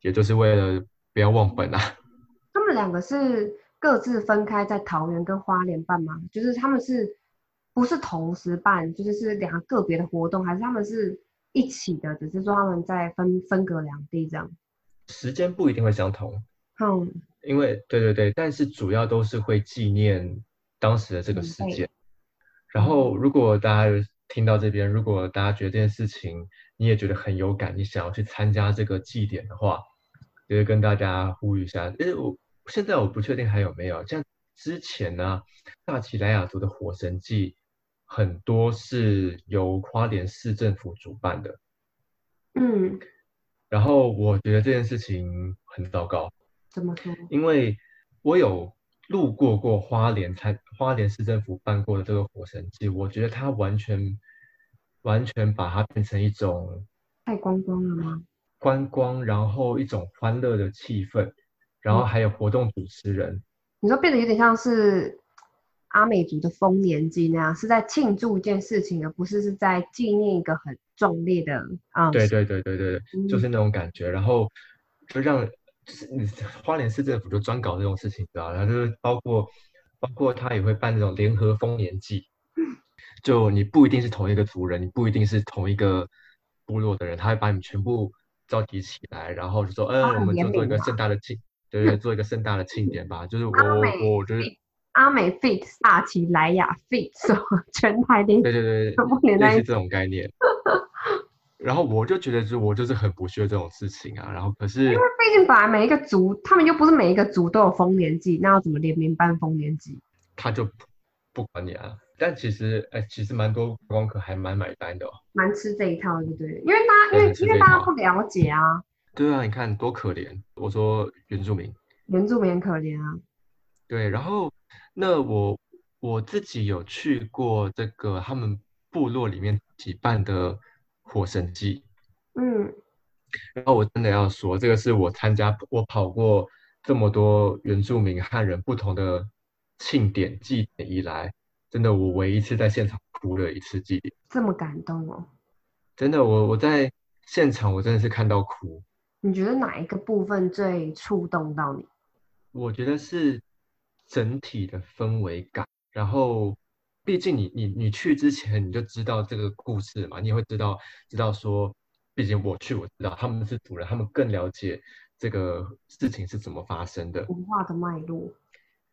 [SPEAKER 2] 也就是为了不要忘本啊。
[SPEAKER 1] 他们两个是各自分开在桃园跟花莲办吗？就是他们是不是同时办？就是是两个个别的活动，还是他们是一起的？只是说他们在分分隔两地这样？
[SPEAKER 2] 时间不一定会相同。
[SPEAKER 1] 嗯。
[SPEAKER 2] 因为对对对，但是主要都是会纪念当时的这个事件。然后，如果大家听到这边，如果大家觉得这件事情你也觉得很有感，你想要去参加这个祭典的话，就是跟大家呼吁一下。因为我现在我不确定还有没有，像之前呢，大奇莱雅族的火神祭很多是由花莲市政府主办的。
[SPEAKER 1] 嗯。
[SPEAKER 2] 然后我觉得这件事情很糟糕。
[SPEAKER 1] 怎么说？
[SPEAKER 2] 因为我有路过过花莲参花莲市政府办过的这个火神祭，我觉得它完全完全把它变成一种
[SPEAKER 1] 太观光了吗？
[SPEAKER 2] 观光，然后一种欢乐的气氛，然后还有活动主持人。
[SPEAKER 1] 你说变得有点像是阿美族的丰年祭那样，是在庆祝一件事情，而不是是在纪念一个很壮烈的啊。
[SPEAKER 2] 对对对对对，就是那种感觉，然后就让。就是你花莲市政府就专搞这种事情，知道然后就是包括包括他也会办那种联合丰年祭，就你不一定是同一个族人，你不一定是同一个部落的人，他会把你们全部召集起来，然后就说，嗯，我们就做一个盛大的庆，对对，做一个盛大的庆典吧。就是我我我觉得
[SPEAKER 1] 阿美 fit 萨奇莱雅 fit 全台的，
[SPEAKER 2] 对对对，
[SPEAKER 1] 全部连在一起
[SPEAKER 2] 这种概念。然后我就觉得，就我就是很不屑这种事情啊。然后可是，因
[SPEAKER 1] 为毕竟本来每一个族，他们又不是每一个族都有丰年祭，那要怎么联名办丰年祭？
[SPEAKER 2] 他就不管你啊。但其实，哎，其实蛮多观光客还蛮买单的，
[SPEAKER 1] 蛮吃这一套，对不对？因为大家，因为因为大家不了解啊。
[SPEAKER 2] 对啊，你看多可怜。我说原住民，
[SPEAKER 1] 原住民可怜啊。
[SPEAKER 2] 对，然后那我我自己有去过这个他们部落里面举办的。火神祭，
[SPEAKER 1] 嗯，
[SPEAKER 2] 然后我真的要说，这个是我参加我跑过这么多原住民汉人不同的庆典祭典以来，真的我唯一一次在现场哭了一次祭典，
[SPEAKER 1] 这么感动哦！
[SPEAKER 2] 真的，我我在现场我真的是看到哭。
[SPEAKER 1] 你觉得哪一个部分最触动到你？
[SPEAKER 2] 我觉得是整体的氛围感，然后。毕竟你你你去之前你就知道这个故事嘛，你也会知道知道说，毕竟我去我知道他们是主人，他们更了解这个事情是怎么发生的
[SPEAKER 1] 文化的脉络。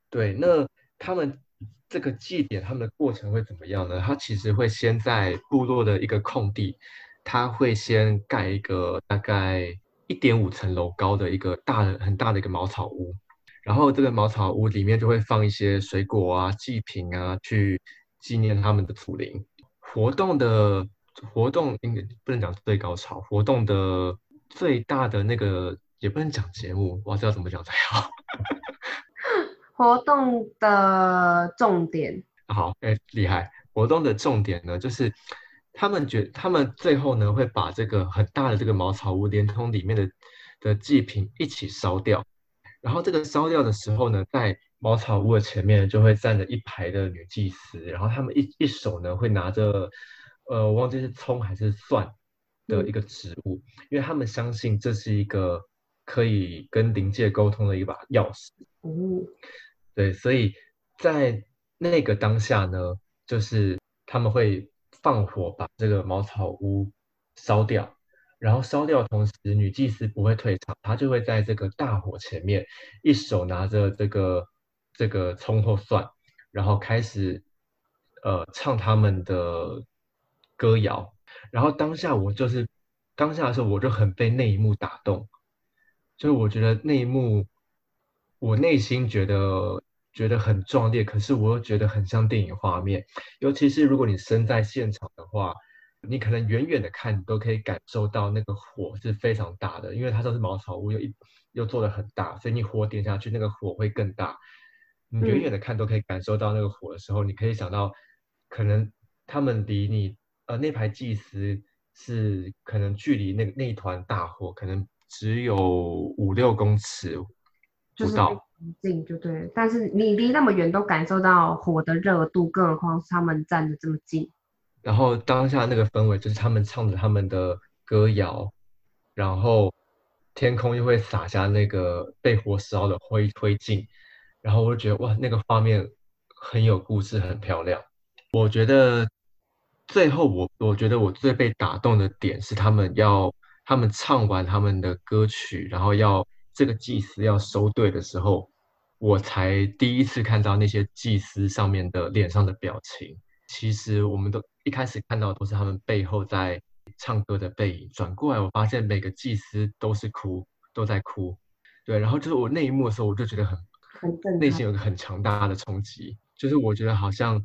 [SPEAKER 2] 对，那他们这个祭典他们的过程会怎么样呢？他其实会先在部落的一个空地，他会先盖一个大概一点五层楼高的一个大的很大的一个茅草屋，然后这个茅草屋里面就会放一些水果啊祭品啊去。纪念他们的祖灵活动的活动，应该不能讲最高潮。活动的最大的那个也不能讲节目，我知道怎么讲才好。
[SPEAKER 1] 活动的重点
[SPEAKER 2] 好，哎，厉害！活动的重点呢，就是他们觉他们最后呢会把这个很大的这个茅草屋，连同里面的的祭品一起烧掉。然后这个烧掉的时候呢，在茅草屋的前面就会站着一排的女祭司，然后他们一一手呢会拿着，呃，我忘记是葱还是蒜的一个植物，因为他们相信这是一个可以跟灵界沟通的一把钥匙。
[SPEAKER 1] 哦，
[SPEAKER 2] 对，所以在那个当下呢，就是他们会放火把这个茅草屋烧掉，然后烧掉的同时，女祭司不会退场，她就会在这个大火前面，一手拿着这个这个葱或蒜，然后开始呃唱他们的歌谣。然后当下我就是当下的时候，我就很被那一幕打动，就是我觉得那一幕，我内心觉得觉得很壮烈，可是我又觉得很像电影画面。尤其是如果你身在现场的话，你可能远远的看，你都可以感受到那个火是非常大的，因为它都是茅草屋，又一又做的很大，所以你火点下去，那个火会更大。你远远的看都可以感受到那个火的时候，你可以想到，可能他们离你。呃，那排祭司是可能距离那个那一团大火可能只有五六公尺不到，
[SPEAKER 1] 近就对。但是你离那么远都感受到火的热度，更何况是他们站的这么近。
[SPEAKER 2] 然后当下那个氛围就是他们唱着他们的歌谣，然后天空又会洒下那个被火烧的灰灰烬，然后我就觉得哇，那个画面很有故事，很漂亮。我觉得。最后，我我觉得我最被打动的点是他们要他们唱完他们的歌曲，然后要这个祭司要收队的时候，我才第一次看到那些祭司上面的脸上的表情。其实我们都一开始看到都是他们背后在唱歌的背影，转过来我发现每个祭司都是哭，都在哭。对，然后就是我那一幕的时候，我就觉得很内心有个很强大的冲击，就是我觉得好像。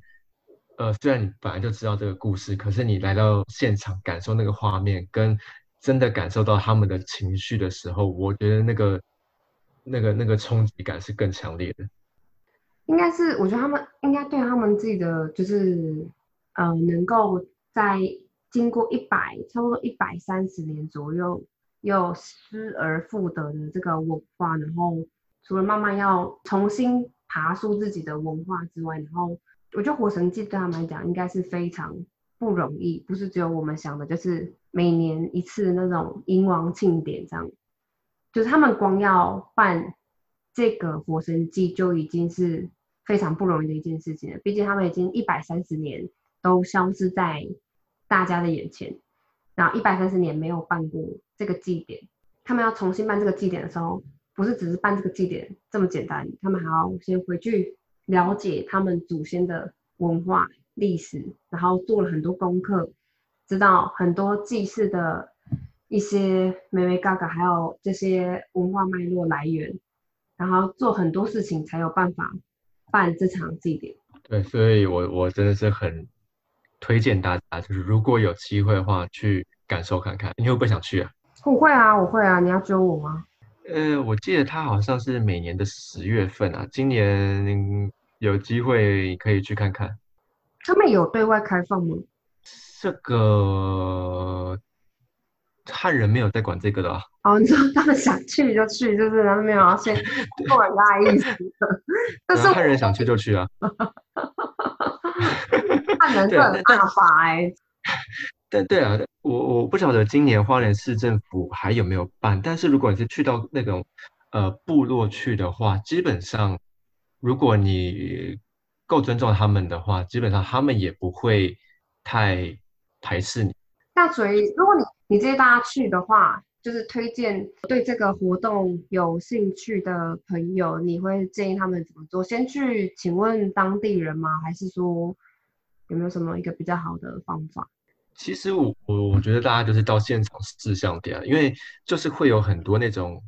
[SPEAKER 2] 呃，虽然你本来就知道这个故事，可是你来到现场感受那个画面，跟真的感受到他们的情绪的时候，我觉得那个、那个、那个冲击感是更强烈的。
[SPEAKER 1] 应该是，我觉得他们应该对他们自己的，就是呃，能够在经过一百差不多一百三十年左右，又失而复得的这个文化，然后除了慢慢要重新爬出自己的文化之外，然后。我觉得《火神祭》对他们来讲应该是非常不容易，不是只有我们想的，就是每年一次那种迎王庆典这样，就是他们光要办这个《火神祭》就已经是非常不容易的一件事情。毕竟他们已经一百三十年都消失在大家的眼前，然后一百三十年没有办过这个祭典，他们要重新办这个祭典的时候，不是只是办这个祭典这么简单，他们还要先回去。了解他们祖先的文化历史，然后做了很多功课，知道很多祭祀的一些美美嘎嘎，还有这些文化脉络来源，然后做很多事情才有办法办这场祭典。
[SPEAKER 2] 对，所以我我真的是很推荐大家，就是如果有机会的话，去感受看看。你会不会想去啊？
[SPEAKER 1] 我会啊，我会啊。你要揪我吗？
[SPEAKER 2] 呃，我记得他好像是每年的十月份啊，今年有机会可以去看看。
[SPEAKER 1] 他们有对外开放吗？
[SPEAKER 2] 这个汉人没有在管这个的。
[SPEAKER 1] 哦，你说他们想去就去，就是他们没有先过人家的意思。
[SPEAKER 2] 但是汉人想去就去啊。
[SPEAKER 1] 汉人是很大法哎。
[SPEAKER 2] 对 对啊，我我不晓得今年花莲市政府还有没有办，但是如果你是去到那种呃部落去的话，基本上如果你够尊重他们的话，基本上他们也不会太排斥你。
[SPEAKER 1] 那所以如果你你建议大家去的话，就是推荐对这个活动有兴趣的朋友，你会建议他们怎么做？先去请问当地人吗？还是说有没有什么一个比较好的方法？
[SPEAKER 2] 其实我我我觉得大家就是到现场试相点，因为就是会有很多那种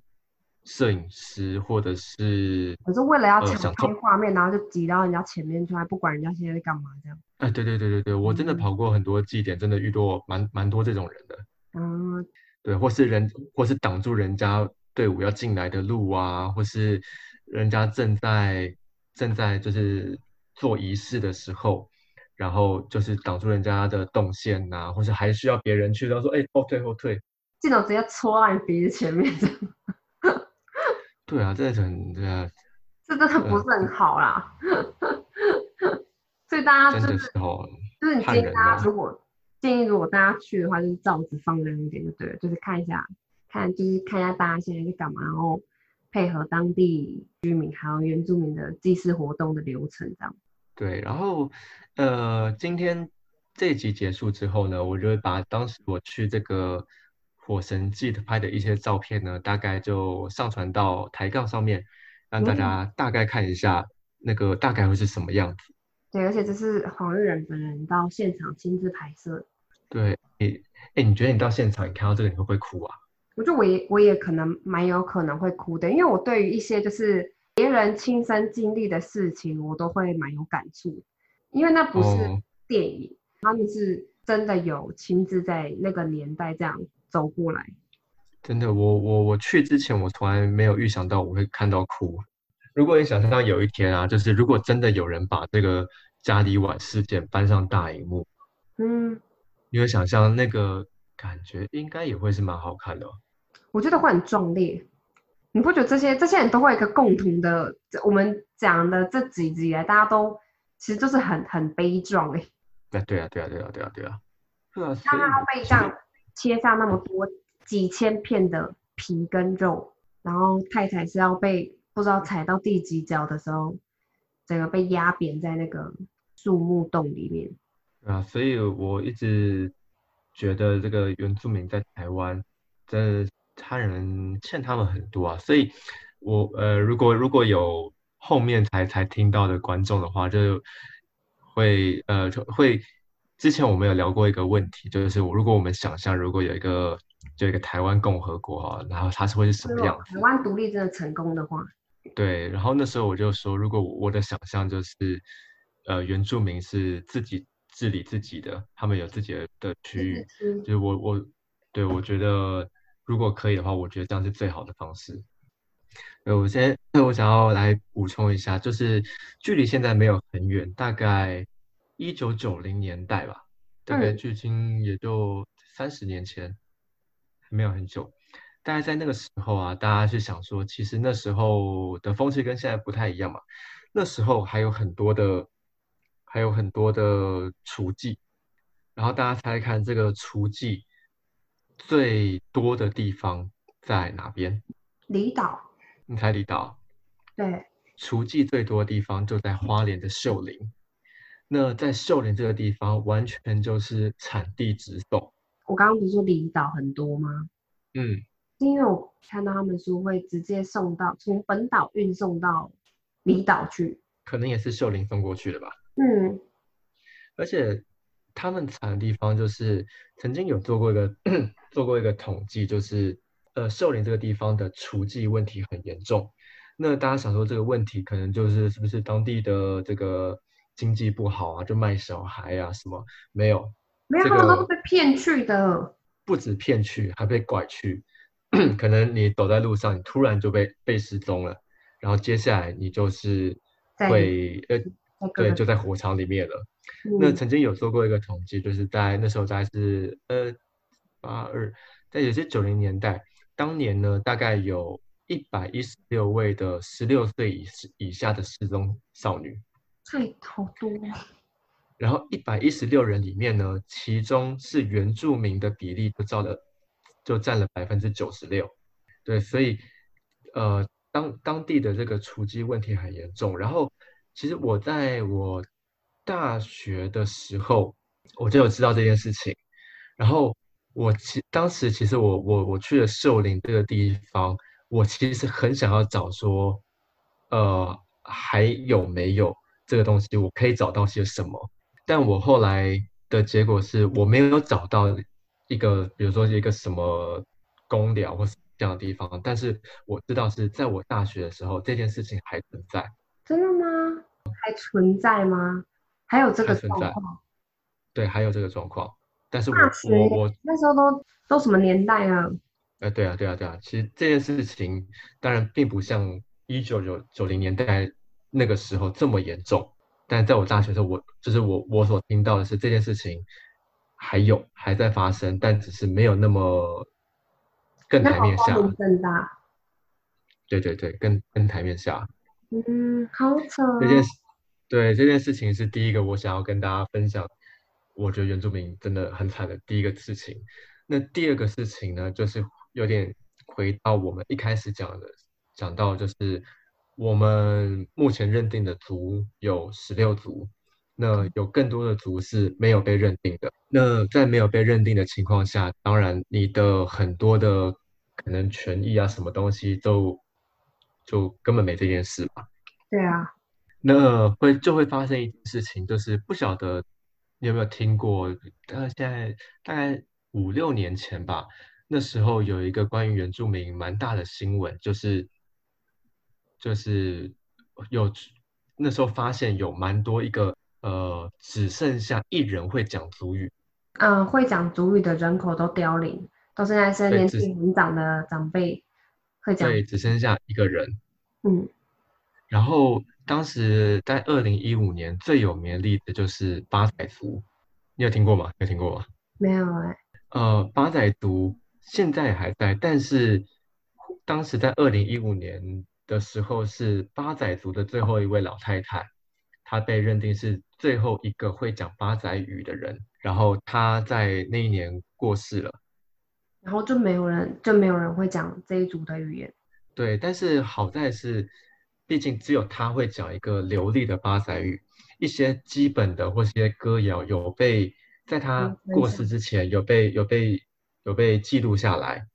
[SPEAKER 2] 摄影师或者是，
[SPEAKER 1] 可是为了要抢拍画面，然后就挤到人家前面去，还不管人家现在在干嘛这样。
[SPEAKER 2] 哎，对对对对对，我真的跑过很多祭点，真的遇到蛮蛮多这种人的。
[SPEAKER 1] 嗯，
[SPEAKER 2] 对，或是人或是挡住人家队伍要进来的路啊，或是人家正在正在就是做仪式的时候。然后就是挡住人家的动线呐，或是还需要别人去，他说：“哎，后退后退。”
[SPEAKER 1] 镜头直接戳在你鼻子前面，
[SPEAKER 2] 对啊，这很对啊，
[SPEAKER 1] 这真的不是很好啦。所以大家就是就是你建议大家如果建议如果大家去的话，就是罩子放亮一点就对了，就是看一下看就是看一下大家现在在干嘛，然后配合当地居民还有原住民的祭祀活动的流程这样。
[SPEAKER 2] 对，然后呃，今天这一集结束之后呢，我就会把当时我去这个火神祭的拍的一些照片呢，大概就上传到抬杠上面，让大家大概看一下那个大概会是什么样子。
[SPEAKER 1] 对，而且这是黄玉仁本人到现场亲自拍摄。
[SPEAKER 2] 对，你哎，你觉得你到现场你看到这个，你会不会哭啊？
[SPEAKER 1] 我觉得我也我也可能蛮有可能会哭的，因为我对于一些就是别人亲身经历的事情，我都会蛮有感触，因为那不是电影，他们是真的有亲自在那个年代这样走过来。
[SPEAKER 2] 真的，我我我去之前，我从来没有预想到我会看到哭。如果你想象到有一天啊，就是如果真的有人把这个家里碗事件搬上大荧幕，嗯，你会想象那个感觉应该也会是蛮好看的。
[SPEAKER 1] 我觉得会很壮烈，你不觉得这些这些人都会有一个共同的？我们讲的这几集来，大家都其实就是很很悲壮哎。
[SPEAKER 2] 对对啊对啊对啊对啊对啊。那
[SPEAKER 1] 他要被这样切下那么多几千片的皮跟肉，然后太太是要被。不知道踩到第几脚的时候，整个被压扁在那个树木洞里面。
[SPEAKER 2] 啊，所以我一直觉得这个原住民在台湾，真的他人欠他们很多啊。所以，我呃，如果如果有后面才才听到的观众的话，就会呃会之前我们有聊过一个问题，就是如果我们想象如果有一个就一个台湾共和国啊，然后它是会是什么样子？
[SPEAKER 1] 台湾独立真的成功的话。
[SPEAKER 2] 对，然后那时候我就说，如果我的想象就是，呃，原住民是自己治理自己的，他们有自己的区域，就是我我，对我觉得如果可以的话，我觉得这样是最好的方式。呃，我先，那我想要来补充一下，就是距离现在没有很远，大概一九九零年代吧，大概距今也就三十年前，没有很久。大概在那个时候啊，大家是想说，其实那时候的风气跟现在不太一样嘛。那时候还有很多的，还有很多的厨妓。然后大家猜看，这个厨妓最多的地方在哪边？
[SPEAKER 1] 离岛。
[SPEAKER 2] 你猜离岛？
[SPEAKER 1] 对。
[SPEAKER 2] 厨妓最多的地方就在花莲的秀林。那在秀林这个地方，完全就是产地直送。
[SPEAKER 1] 我刚刚不是说离岛很多吗？
[SPEAKER 2] 嗯。
[SPEAKER 1] 是因为我看到他们说会直接送到从本岛运送到离岛去，
[SPEAKER 2] 可能也是秀林送过去的吧。
[SPEAKER 1] 嗯，
[SPEAKER 2] 而且他们惨的地方就是曾经有做过一个 做过一个统计，就是呃秀林这个地方的厨妓问题很严重。那大家想说这个问题可能就是是不是当地的这个经济不好啊，就卖小孩啊什么？没有，
[SPEAKER 1] 没有，他们都是被骗去的，
[SPEAKER 2] 不止骗去，还被拐去。可能你走在路上，你突然就被被失踪了，然后接下来你就是会呃，对，就在火场里面了。那曾经有做过一个统计，就是在那时候大概是呃八二，在也是九零年代，当年呢大概有一百一十六位的十六岁以以下的失踪少女，
[SPEAKER 1] 太好多。
[SPEAKER 2] 然后一百一十六人里面呢，其中是原住民的比例就照了。就占了百分之九十六，对，所以，呃，当当地的这个雏鸡问题很严重。然后，其实我在我大学的时候，我就有知道这件事情。然后，我其当时其实我我我去了秀林这个地方，我其实很想要找说，呃，还有没有这个东西，我可以找到些什么？但我后来的结果是我没有找到。一个，比如说一个什么公寮或是这样的地方，但是我知道是在我大学的时候，这件事情还存在。
[SPEAKER 1] 真的吗？还存在吗？还有这个状况？
[SPEAKER 2] 对，还有这个状况。但是我我我
[SPEAKER 1] 那时候都都什么年代啊？
[SPEAKER 2] 哎，对啊，对啊，对啊。其实这件事情当然并不像一九九九零年代那个时候这么严重，但在我大学的时候，我就是我我所听到的是这件事情。还有还在发生，但只是没有那么更台面下，
[SPEAKER 1] 更大。
[SPEAKER 2] 对对对，更更台面下。
[SPEAKER 1] 嗯，好惨。
[SPEAKER 2] 这件事，对这件事情是第一个我想要跟大家分享，我觉得原住民真的很惨的第一个事情。那第二个事情呢，就是有点回到我们一开始讲的，讲到就是我们目前认定的族有十六族，那有更多的族是没有被认定的。那在没有被认定的情况下，当然你的很多的可能权益啊，什么东西都就根本没这件事嘛。
[SPEAKER 1] 对啊，
[SPEAKER 2] 那会就会发生一件事情，就是不晓得你有没有听过，大概现在大概五六年前吧，那时候有一个关于原住民蛮大的新闻，就是就是有那时候发现有蛮多一个呃，只剩下一人会讲族语，
[SPEAKER 1] 嗯，会讲族语的人口都凋零，都是那些年纪很长的长辈
[SPEAKER 2] 对，只剩下一个人。
[SPEAKER 1] 嗯，
[SPEAKER 2] 然后当时在二零一五年最有名的例子就是八仔族，你有听过吗？有听过吗？
[SPEAKER 1] 没有哎、
[SPEAKER 2] 呃，八仔族现在还在，但是当时在二零一五年的时候，是八仔族的最后一位老太太，她被认定是最后一个会讲八仔语的人，然后她在那一年过世了。
[SPEAKER 1] 然后就没有人就没有人会讲这一组的语言。
[SPEAKER 2] 对，但是好在是，毕竟只有他会讲一个流利的巴塞语，一些基本的或是一些歌谣有被在她
[SPEAKER 1] 嗯分
[SPEAKER 2] 过世之前有被有被有被记录下来，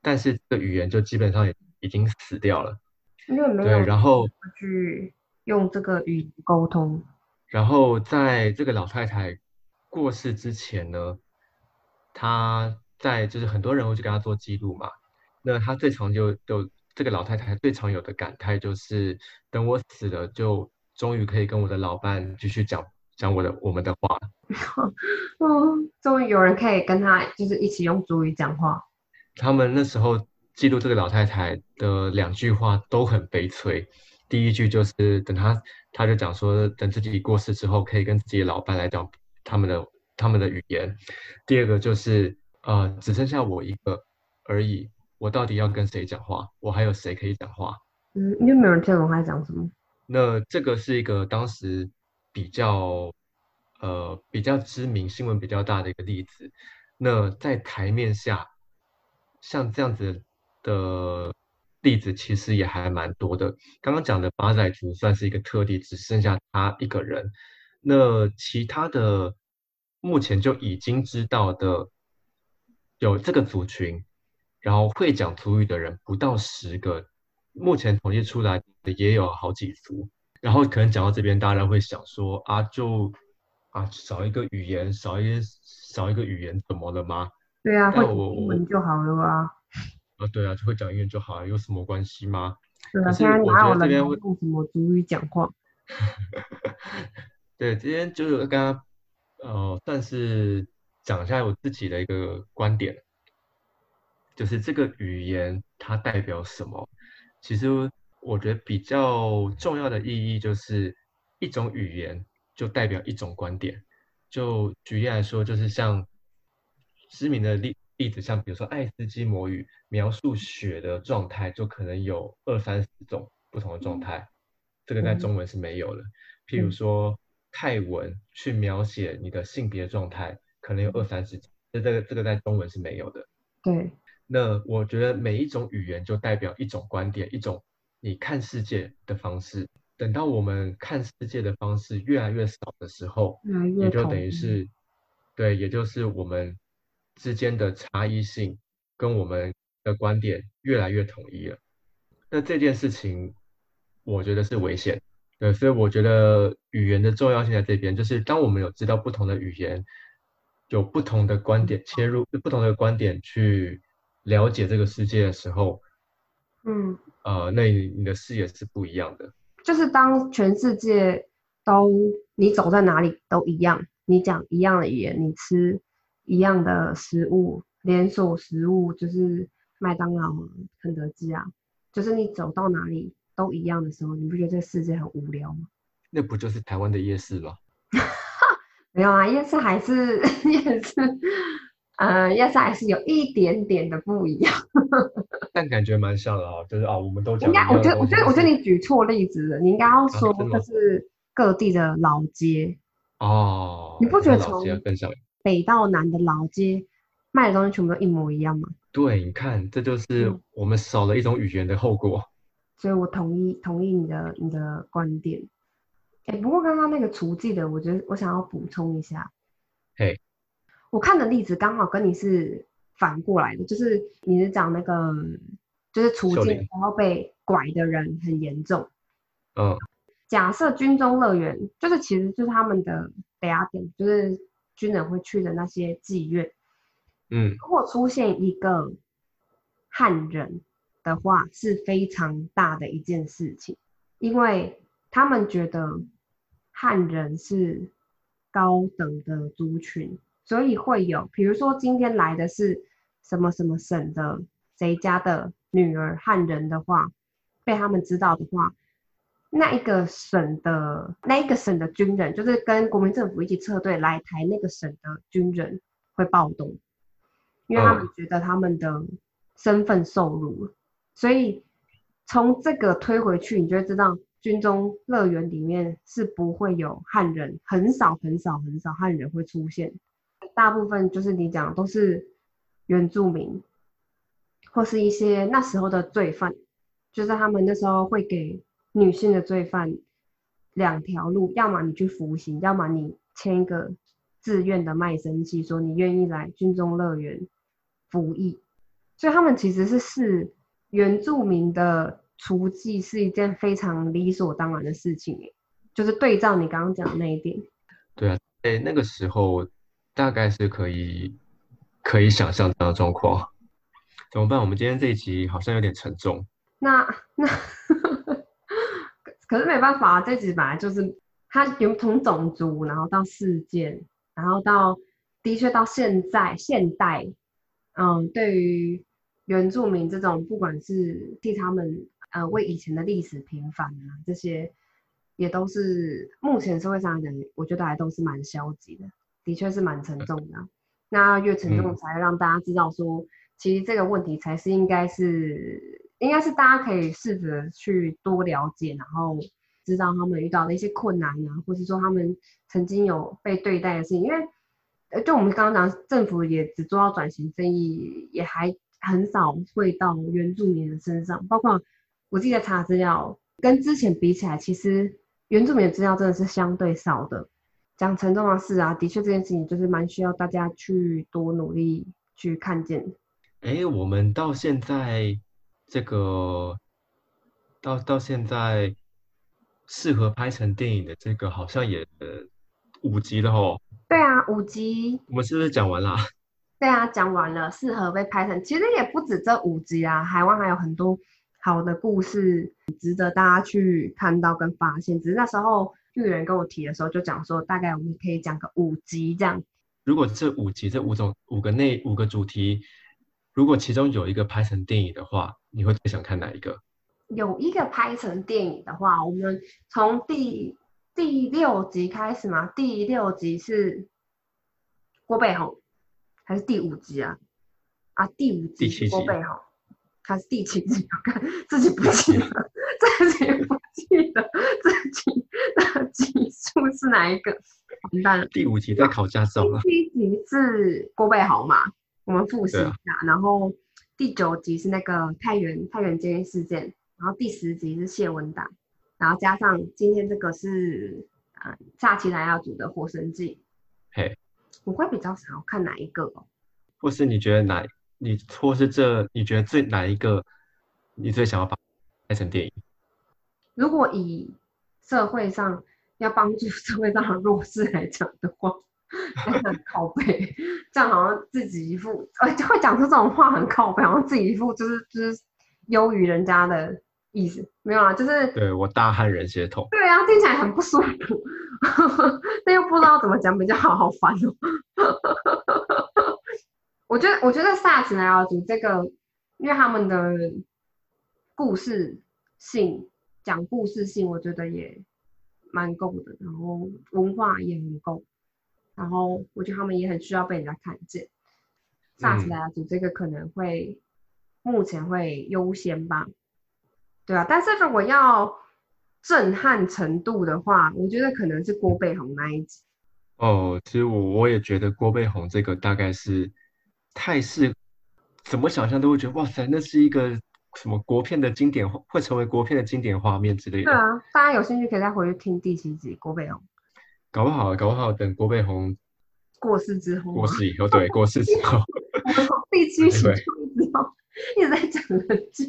[SPEAKER 2] 但是这个语言就基本上也已经死掉了。对，
[SPEAKER 1] 因为没有对
[SPEAKER 2] 然后
[SPEAKER 1] 去用这个语言沟通。
[SPEAKER 2] 然后在这个老太太过世之前呢，她在就是很多人会去跟她做记录嘛，那她最常就就这个老太太最常有的感慨就是，等我死了，就终于可以跟我的老伴继续讲讲我的我们的话。
[SPEAKER 1] 嗯，终于有人可以跟他就是一起用族语讲话。
[SPEAKER 2] 他们那时候记录这个老太太的两句话都很悲催。第一句就是等她，她就讲说，等自己过世之后，可以跟自己的老伴来讲他们的他们的语言。第二个就是，呃，只剩下我一个而已，我到底要跟谁讲话？我还有谁可以讲话？
[SPEAKER 1] 嗯，因为没有人听懂他在讲什么。
[SPEAKER 2] 那这个是一个当时比较呃比较知名、新闻比较大的一个例子。那在台面下，像这样子的例子其实也还蛮多的。刚刚讲的八仔族算是一个特例，只剩下他一个人。那其他的目前就已经知道的有这个族群，然后会讲族语的人不到十个，目前统计出来的也有好几族。然后可能讲到这边，大家会想说啊，就啊少一个语言，少一少一个语言怎么了吗？
[SPEAKER 1] 对啊，会英文就好了啊。
[SPEAKER 2] 啊，对啊，就会讲英文就好了，有什么关系吗？
[SPEAKER 1] 对啊，
[SPEAKER 2] 可是
[SPEAKER 1] 现在
[SPEAKER 2] 我
[SPEAKER 1] 哪有人
[SPEAKER 2] 觉得这边会
[SPEAKER 1] 用什么族语讲话？
[SPEAKER 2] 对，今天就是刚刚呃，算是讲一下我自己的一个观点，就是这个语言它代表什么？其实我觉得比较重要的意义就是一种语言就代表一种观点。就举例来说，就是像知名的例例子，像比如说爱斯基摩语，描述雪的状态，就可能有二三十种不同的状态，这个在
[SPEAKER 1] 嗯
[SPEAKER 2] 中文是没有的。譬如
[SPEAKER 1] 嗯
[SPEAKER 2] 说泰文去描写你的性别状态，可能有二三十种，这这个这个在中文是没有的。
[SPEAKER 1] 对，
[SPEAKER 2] 那我觉得每一种语言就代表一种观点，一种你看世界的方式。等到我们看世界的方式越来越少的时候，也就等于是，对，也就是我们之间的差异性跟我们的观点越来越统一了。那这件事情，我觉得是危险。对，所以我觉得语言的重要性在这边，就是当我们有知道不同的语言，有不同的观点切入，不同的观点去了解这个世界的时候，
[SPEAKER 1] 嗯，
[SPEAKER 2] 呃，那你你的视野是不一样的。
[SPEAKER 1] 就是当全世界都你走在哪里都一样，你讲一样的语言，你吃一样的食物，连锁食物就是麦当劳啊、肯德基啊，就是你走到哪里都一样的时候，你不觉得这个世界很无聊吗？
[SPEAKER 2] 那不就是台湾的夜市吗？
[SPEAKER 1] 没有啊，夜市还是 夜市，呃，夜市还是有一点点的不一样。
[SPEAKER 2] 但感觉蛮像的啊，就是啊，我们都讲
[SPEAKER 1] 应该，我觉得，我觉得，我觉得你举错例子了。你应该要说就是各地的老街，
[SPEAKER 2] 哦，
[SPEAKER 1] 你不觉得从？北到南的老街卖的东西全部都一模一样吗？
[SPEAKER 2] 对，你看，这就是
[SPEAKER 1] 嗯
[SPEAKER 2] 我们少了一种语言的后果。
[SPEAKER 1] 所以我同意同意你的你的观点。哎，不过刚刚那个厨技的，我觉得我想要补充一下。
[SPEAKER 2] 嘿，
[SPEAKER 1] 我看的例子刚好跟你是反过来的，就是你是讲那个就是厨
[SPEAKER 2] 秀玲
[SPEAKER 1] 技然后被拐的人很严重。
[SPEAKER 2] 嗯
[SPEAKER 1] 假设军中乐园就是其实就是他们的等下点，就是军人会去的那些妓院。
[SPEAKER 2] 嗯，
[SPEAKER 1] 如果出现一个汉人的话，是非常大的一件事情，因为他们觉得汉人是高等的族群，所以会有，比如说今天来的是什么什么省的谁家的女儿汉人的话，被他们知道的话，那一个省的那一个省的军人，就是跟国民政府一起撤退来台那个省的军人会暴动。因为他们
[SPEAKER 2] 哦
[SPEAKER 1] 觉得他们的身份受辱了，所以从这个推回去，你就会知道军中乐园里面是不会有汉人，很少很少很少汉人会出现，大部分就是你讲都是原住民，或是一些那时候的罪犯，就是他们那时候会给女性的罪犯两条路，要么你去服刑，要么你签一个自愿的卖身契，说你愿意来军中乐园服役。所以他们其实是视原住民的雏妓是一件非常理所当然的事情，就是对照你刚刚讲的那一点。
[SPEAKER 2] 对啊，在那个时候大概是可以可以想象这样的状况。怎么办？我们今天这一集好像有点沉重。
[SPEAKER 1] 那那可是没办法啊，这集本来就是它有从种族，然后到事件，然后到的确到现在现代，嗯，对于原住民这种，不管是替他们呃为以前的历史平反啊，这些也都是目前社会上的人，我觉得还都是蛮消极的，的确是蛮沉重的啊、那越沉重
[SPEAKER 2] 嗯。
[SPEAKER 1] 才让大家知道说，其实这个问题才是应该是应该是大家可以试着去多了解，然后知道他们遇到的一些困难啊，或是说他们曾经有被对待的事情，因为呃，就我们刚刚讲，政府也只做到转型正义，也还很少会到原住民的身上，包括我记得查资料，跟之前比起来，其实原住民的资料真的是相对少的。讲沉重的事啊，的确这件事情就是蛮需要大家去多努力去看见。
[SPEAKER 2] 哎，我们到现在这个到到现在适合拍成电影的这个好像也呃五集了哦。
[SPEAKER 1] 对啊，五集，
[SPEAKER 2] 我们是不是讲完啦？
[SPEAKER 1] 对啊，讲完了，适合被拍成，其实也不止这五集啊，海湾还有很多好的故事值得大家去看到跟发现。只是那时候玉人跟我提的时候，就讲说大概我们可以讲个五集这样。
[SPEAKER 2] 如果这五集这五种五个内五个主题，如果其中有一个拍成电影的话，你会最想看哪一个？
[SPEAKER 1] 有一个拍成电影的话，我们从第第六集开始嘛，第六集是郭背红，还是第五集啊？啊，第五集
[SPEAKER 2] 第七集
[SPEAKER 1] 郭背红，还是第七集？我看自己不记得，自己不记得自己的集数是哪一个？完蛋了。
[SPEAKER 2] 第五集在考驾照了。
[SPEAKER 1] 第一集是郭背豪嘛，我们复习一下，
[SPEAKER 2] 啊
[SPEAKER 1] 然后第九集是那个太原太原监狱事件，然后第十集是谢文达，然后加上今天这个是呃下期来要组的《活神记》，
[SPEAKER 2] 嘿，
[SPEAKER 1] 我会比较想要看哪一个哦？
[SPEAKER 2] 或是你觉得哪你或是这你觉得最哪一个你最想要把拍成电影？
[SPEAKER 1] 如果以社会上要帮助社会上的弱势来讲的话，很靠背，这样好像自己一副，呃，就会讲出这种话很靠背，好像自己一副就是就是优于人家的意思，没有啊，就是
[SPEAKER 2] 对我大汉人血统，
[SPEAKER 1] 对啊，听起来很不舒服，但又不知道怎么讲比较好，好烦哦。我觉得，我觉得萨奇莱雅族这个，因为他们的故事性、讲故事性，我觉得也蛮够的，然后文化也很够，然后我觉得他们也很需要被人家看见。萨奇莱雅族这个可能会目前会优先吧，对啊，但是如果要震撼程度的话，我觉得可能是郭背红那一集。
[SPEAKER 2] 哦，其实我我也觉得郭背红这个大概是太适怎么想象都会觉得哇塞，那是一个什么国片的经典，会成为国片的经典画面之类的。
[SPEAKER 1] 对啊，大家有兴趣可以再回去听第七集郭北红。
[SPEAKER 2] 搞不好，搞不好等郭背红
[SPEAKER 1] 过世之后，
[SPEAKER 2] 过世以后，对，过世之后，
[SPEAKER 1] 第七集就一直一直在讲人家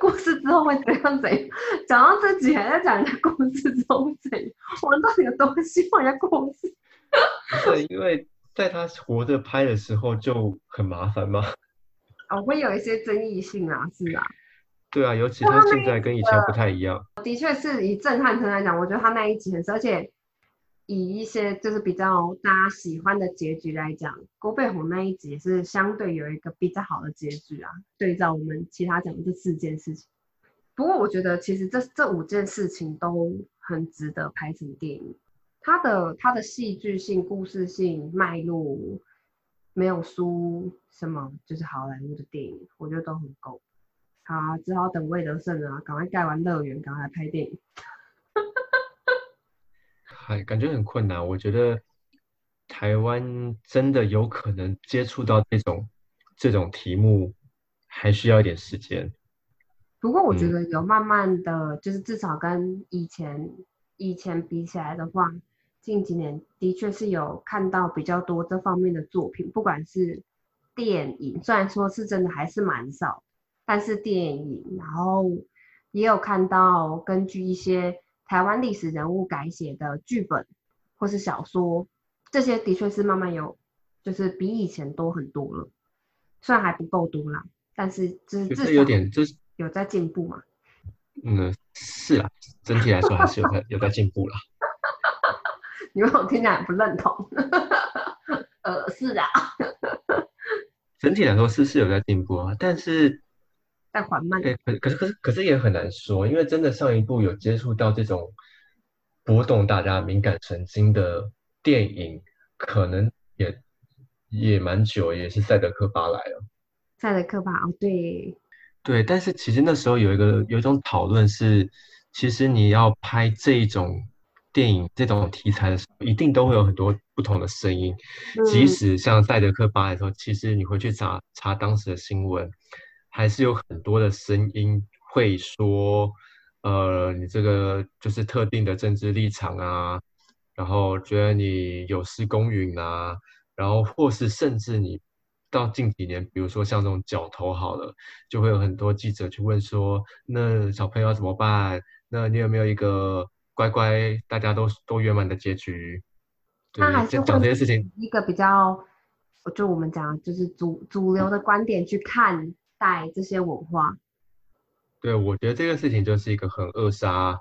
[SPEAKER 1] 过世之后会怎样怎样，讲到这集还在讲人家过世之后怎样，我们到底有多希望人家过世？
[SPEAKER 2] 对，因为在他活着拍的时候就很麻烦吗。
[SPEAKER 1] 哦，会有一些争议性啊，是啊。
[SPEAKER 2] 对啊，尤其他现在跟以前不太一样。
[SPEAKER 1] 的确是以震撼程来讲，我觉得他那一集很，而且。以一些就是比较大家喜欢的结局来讲，郭背红那一集也是相对有一个比较好的结局啊。对照我们其他讲的这四件事情，不过我觉得其实这这五件事情都很值得拍成电影。它的它的戏剧性、故事性、脉络没有输什么，就是好莱坞的电影，我觉得都很够。好，只好等魏德胜啊，赶快盖完乐园，赶快来拍电影。
[SPEAKER 2] 还感觉很困难。我觉得台湾真的有可能接触到这种这种题目，还需要一点时间。
[SPEAKER 1] 不过我觉得有慢慢的就是至少跟以前以前比起来的话，近几年的确是有看到比较多这方面的作品，不管是电影，虽然说是真的还是蛮少，但是电影，然后也有看到根据一些。台湾历史人物改写的剧本或是小说，这些的确是慢慢有，就是比以前多很多了。虽然还不够多啦，但是就是至少
[SPEAKER 2] 有点就是
[SPEAKER 1] 有在进步嘛。
[SPEAKER 2] 嗯，是啊，整体来说还是有在有在进步了。
[SPEAKER 1] 你为什么听起来不认同？呃，是啊，
[SPEAKER 2] 整体来说是是有在进步啊，但是。
[SPEAKER 1] 在缓慢。
[SPEAKER 2] 对，可可是可是可是也很难说，因为真的上一部有接触到这种波动大家敏感神经的电影，可能也也蛮久，也是赛德克巴莱了。
[SPEAKER 1] 赛德克巴哦，对
[SPEAKER 2] 对，但是其实那时候有一个有一种讨论是，其实你要拍这一种电影这种题材的时候，一定都会有很多不同的声音，即使像赛德克巴莱的时候，其实你回去查查当时的新闻。还是有很多的声音会说，呃，你这个就是特定的政治立场啊，然后觉得你有失公允啊，然后或是甚至你到近几年，比如说像这种角头好了，就会有很多记者去问说，那小朋友要怎么办？那你有没有一个乖乖大家都都圆满的结局？
[SPEAKER 1] 他还是
[SPEAKER 2] 讲这些事情，
[SPEAKER 1] 一个比较，就我们讲就是主主流的观点去看。待这些文化，
[SPEAKER 2] 对，我觉得这个事情就是一个很扼杀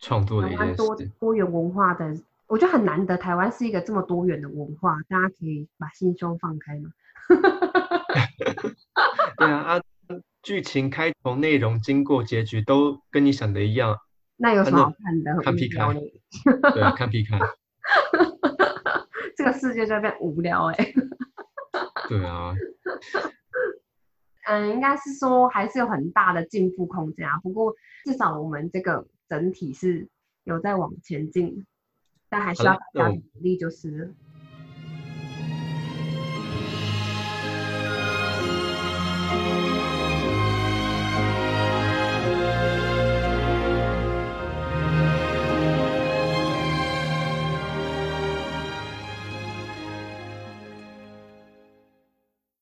[SPEAKER 2] 创作的一件事。
[SPEAKER 1] 多多元文化的，我觉得很难得。台湾是一个这么多元的文化，大家可以把心胸放开嘛？
[SPEAKER 2] 对啊，啊，剧情开头、内容、经过、结局都跟你想的一样，
[SPEAKER 1] 那有什么好看的？
[SPEAKER 2] 看屁看，对，看屁看，
[SPEAKER 1] 这个世界就变无聊哎。
[SPEAKER 2] 对啊。
[SPEAKER 1] 嗯，应该是说还是有很大的进步空间啊。不过至少我们这个整体是有在往前进，但还需要大家努力就是。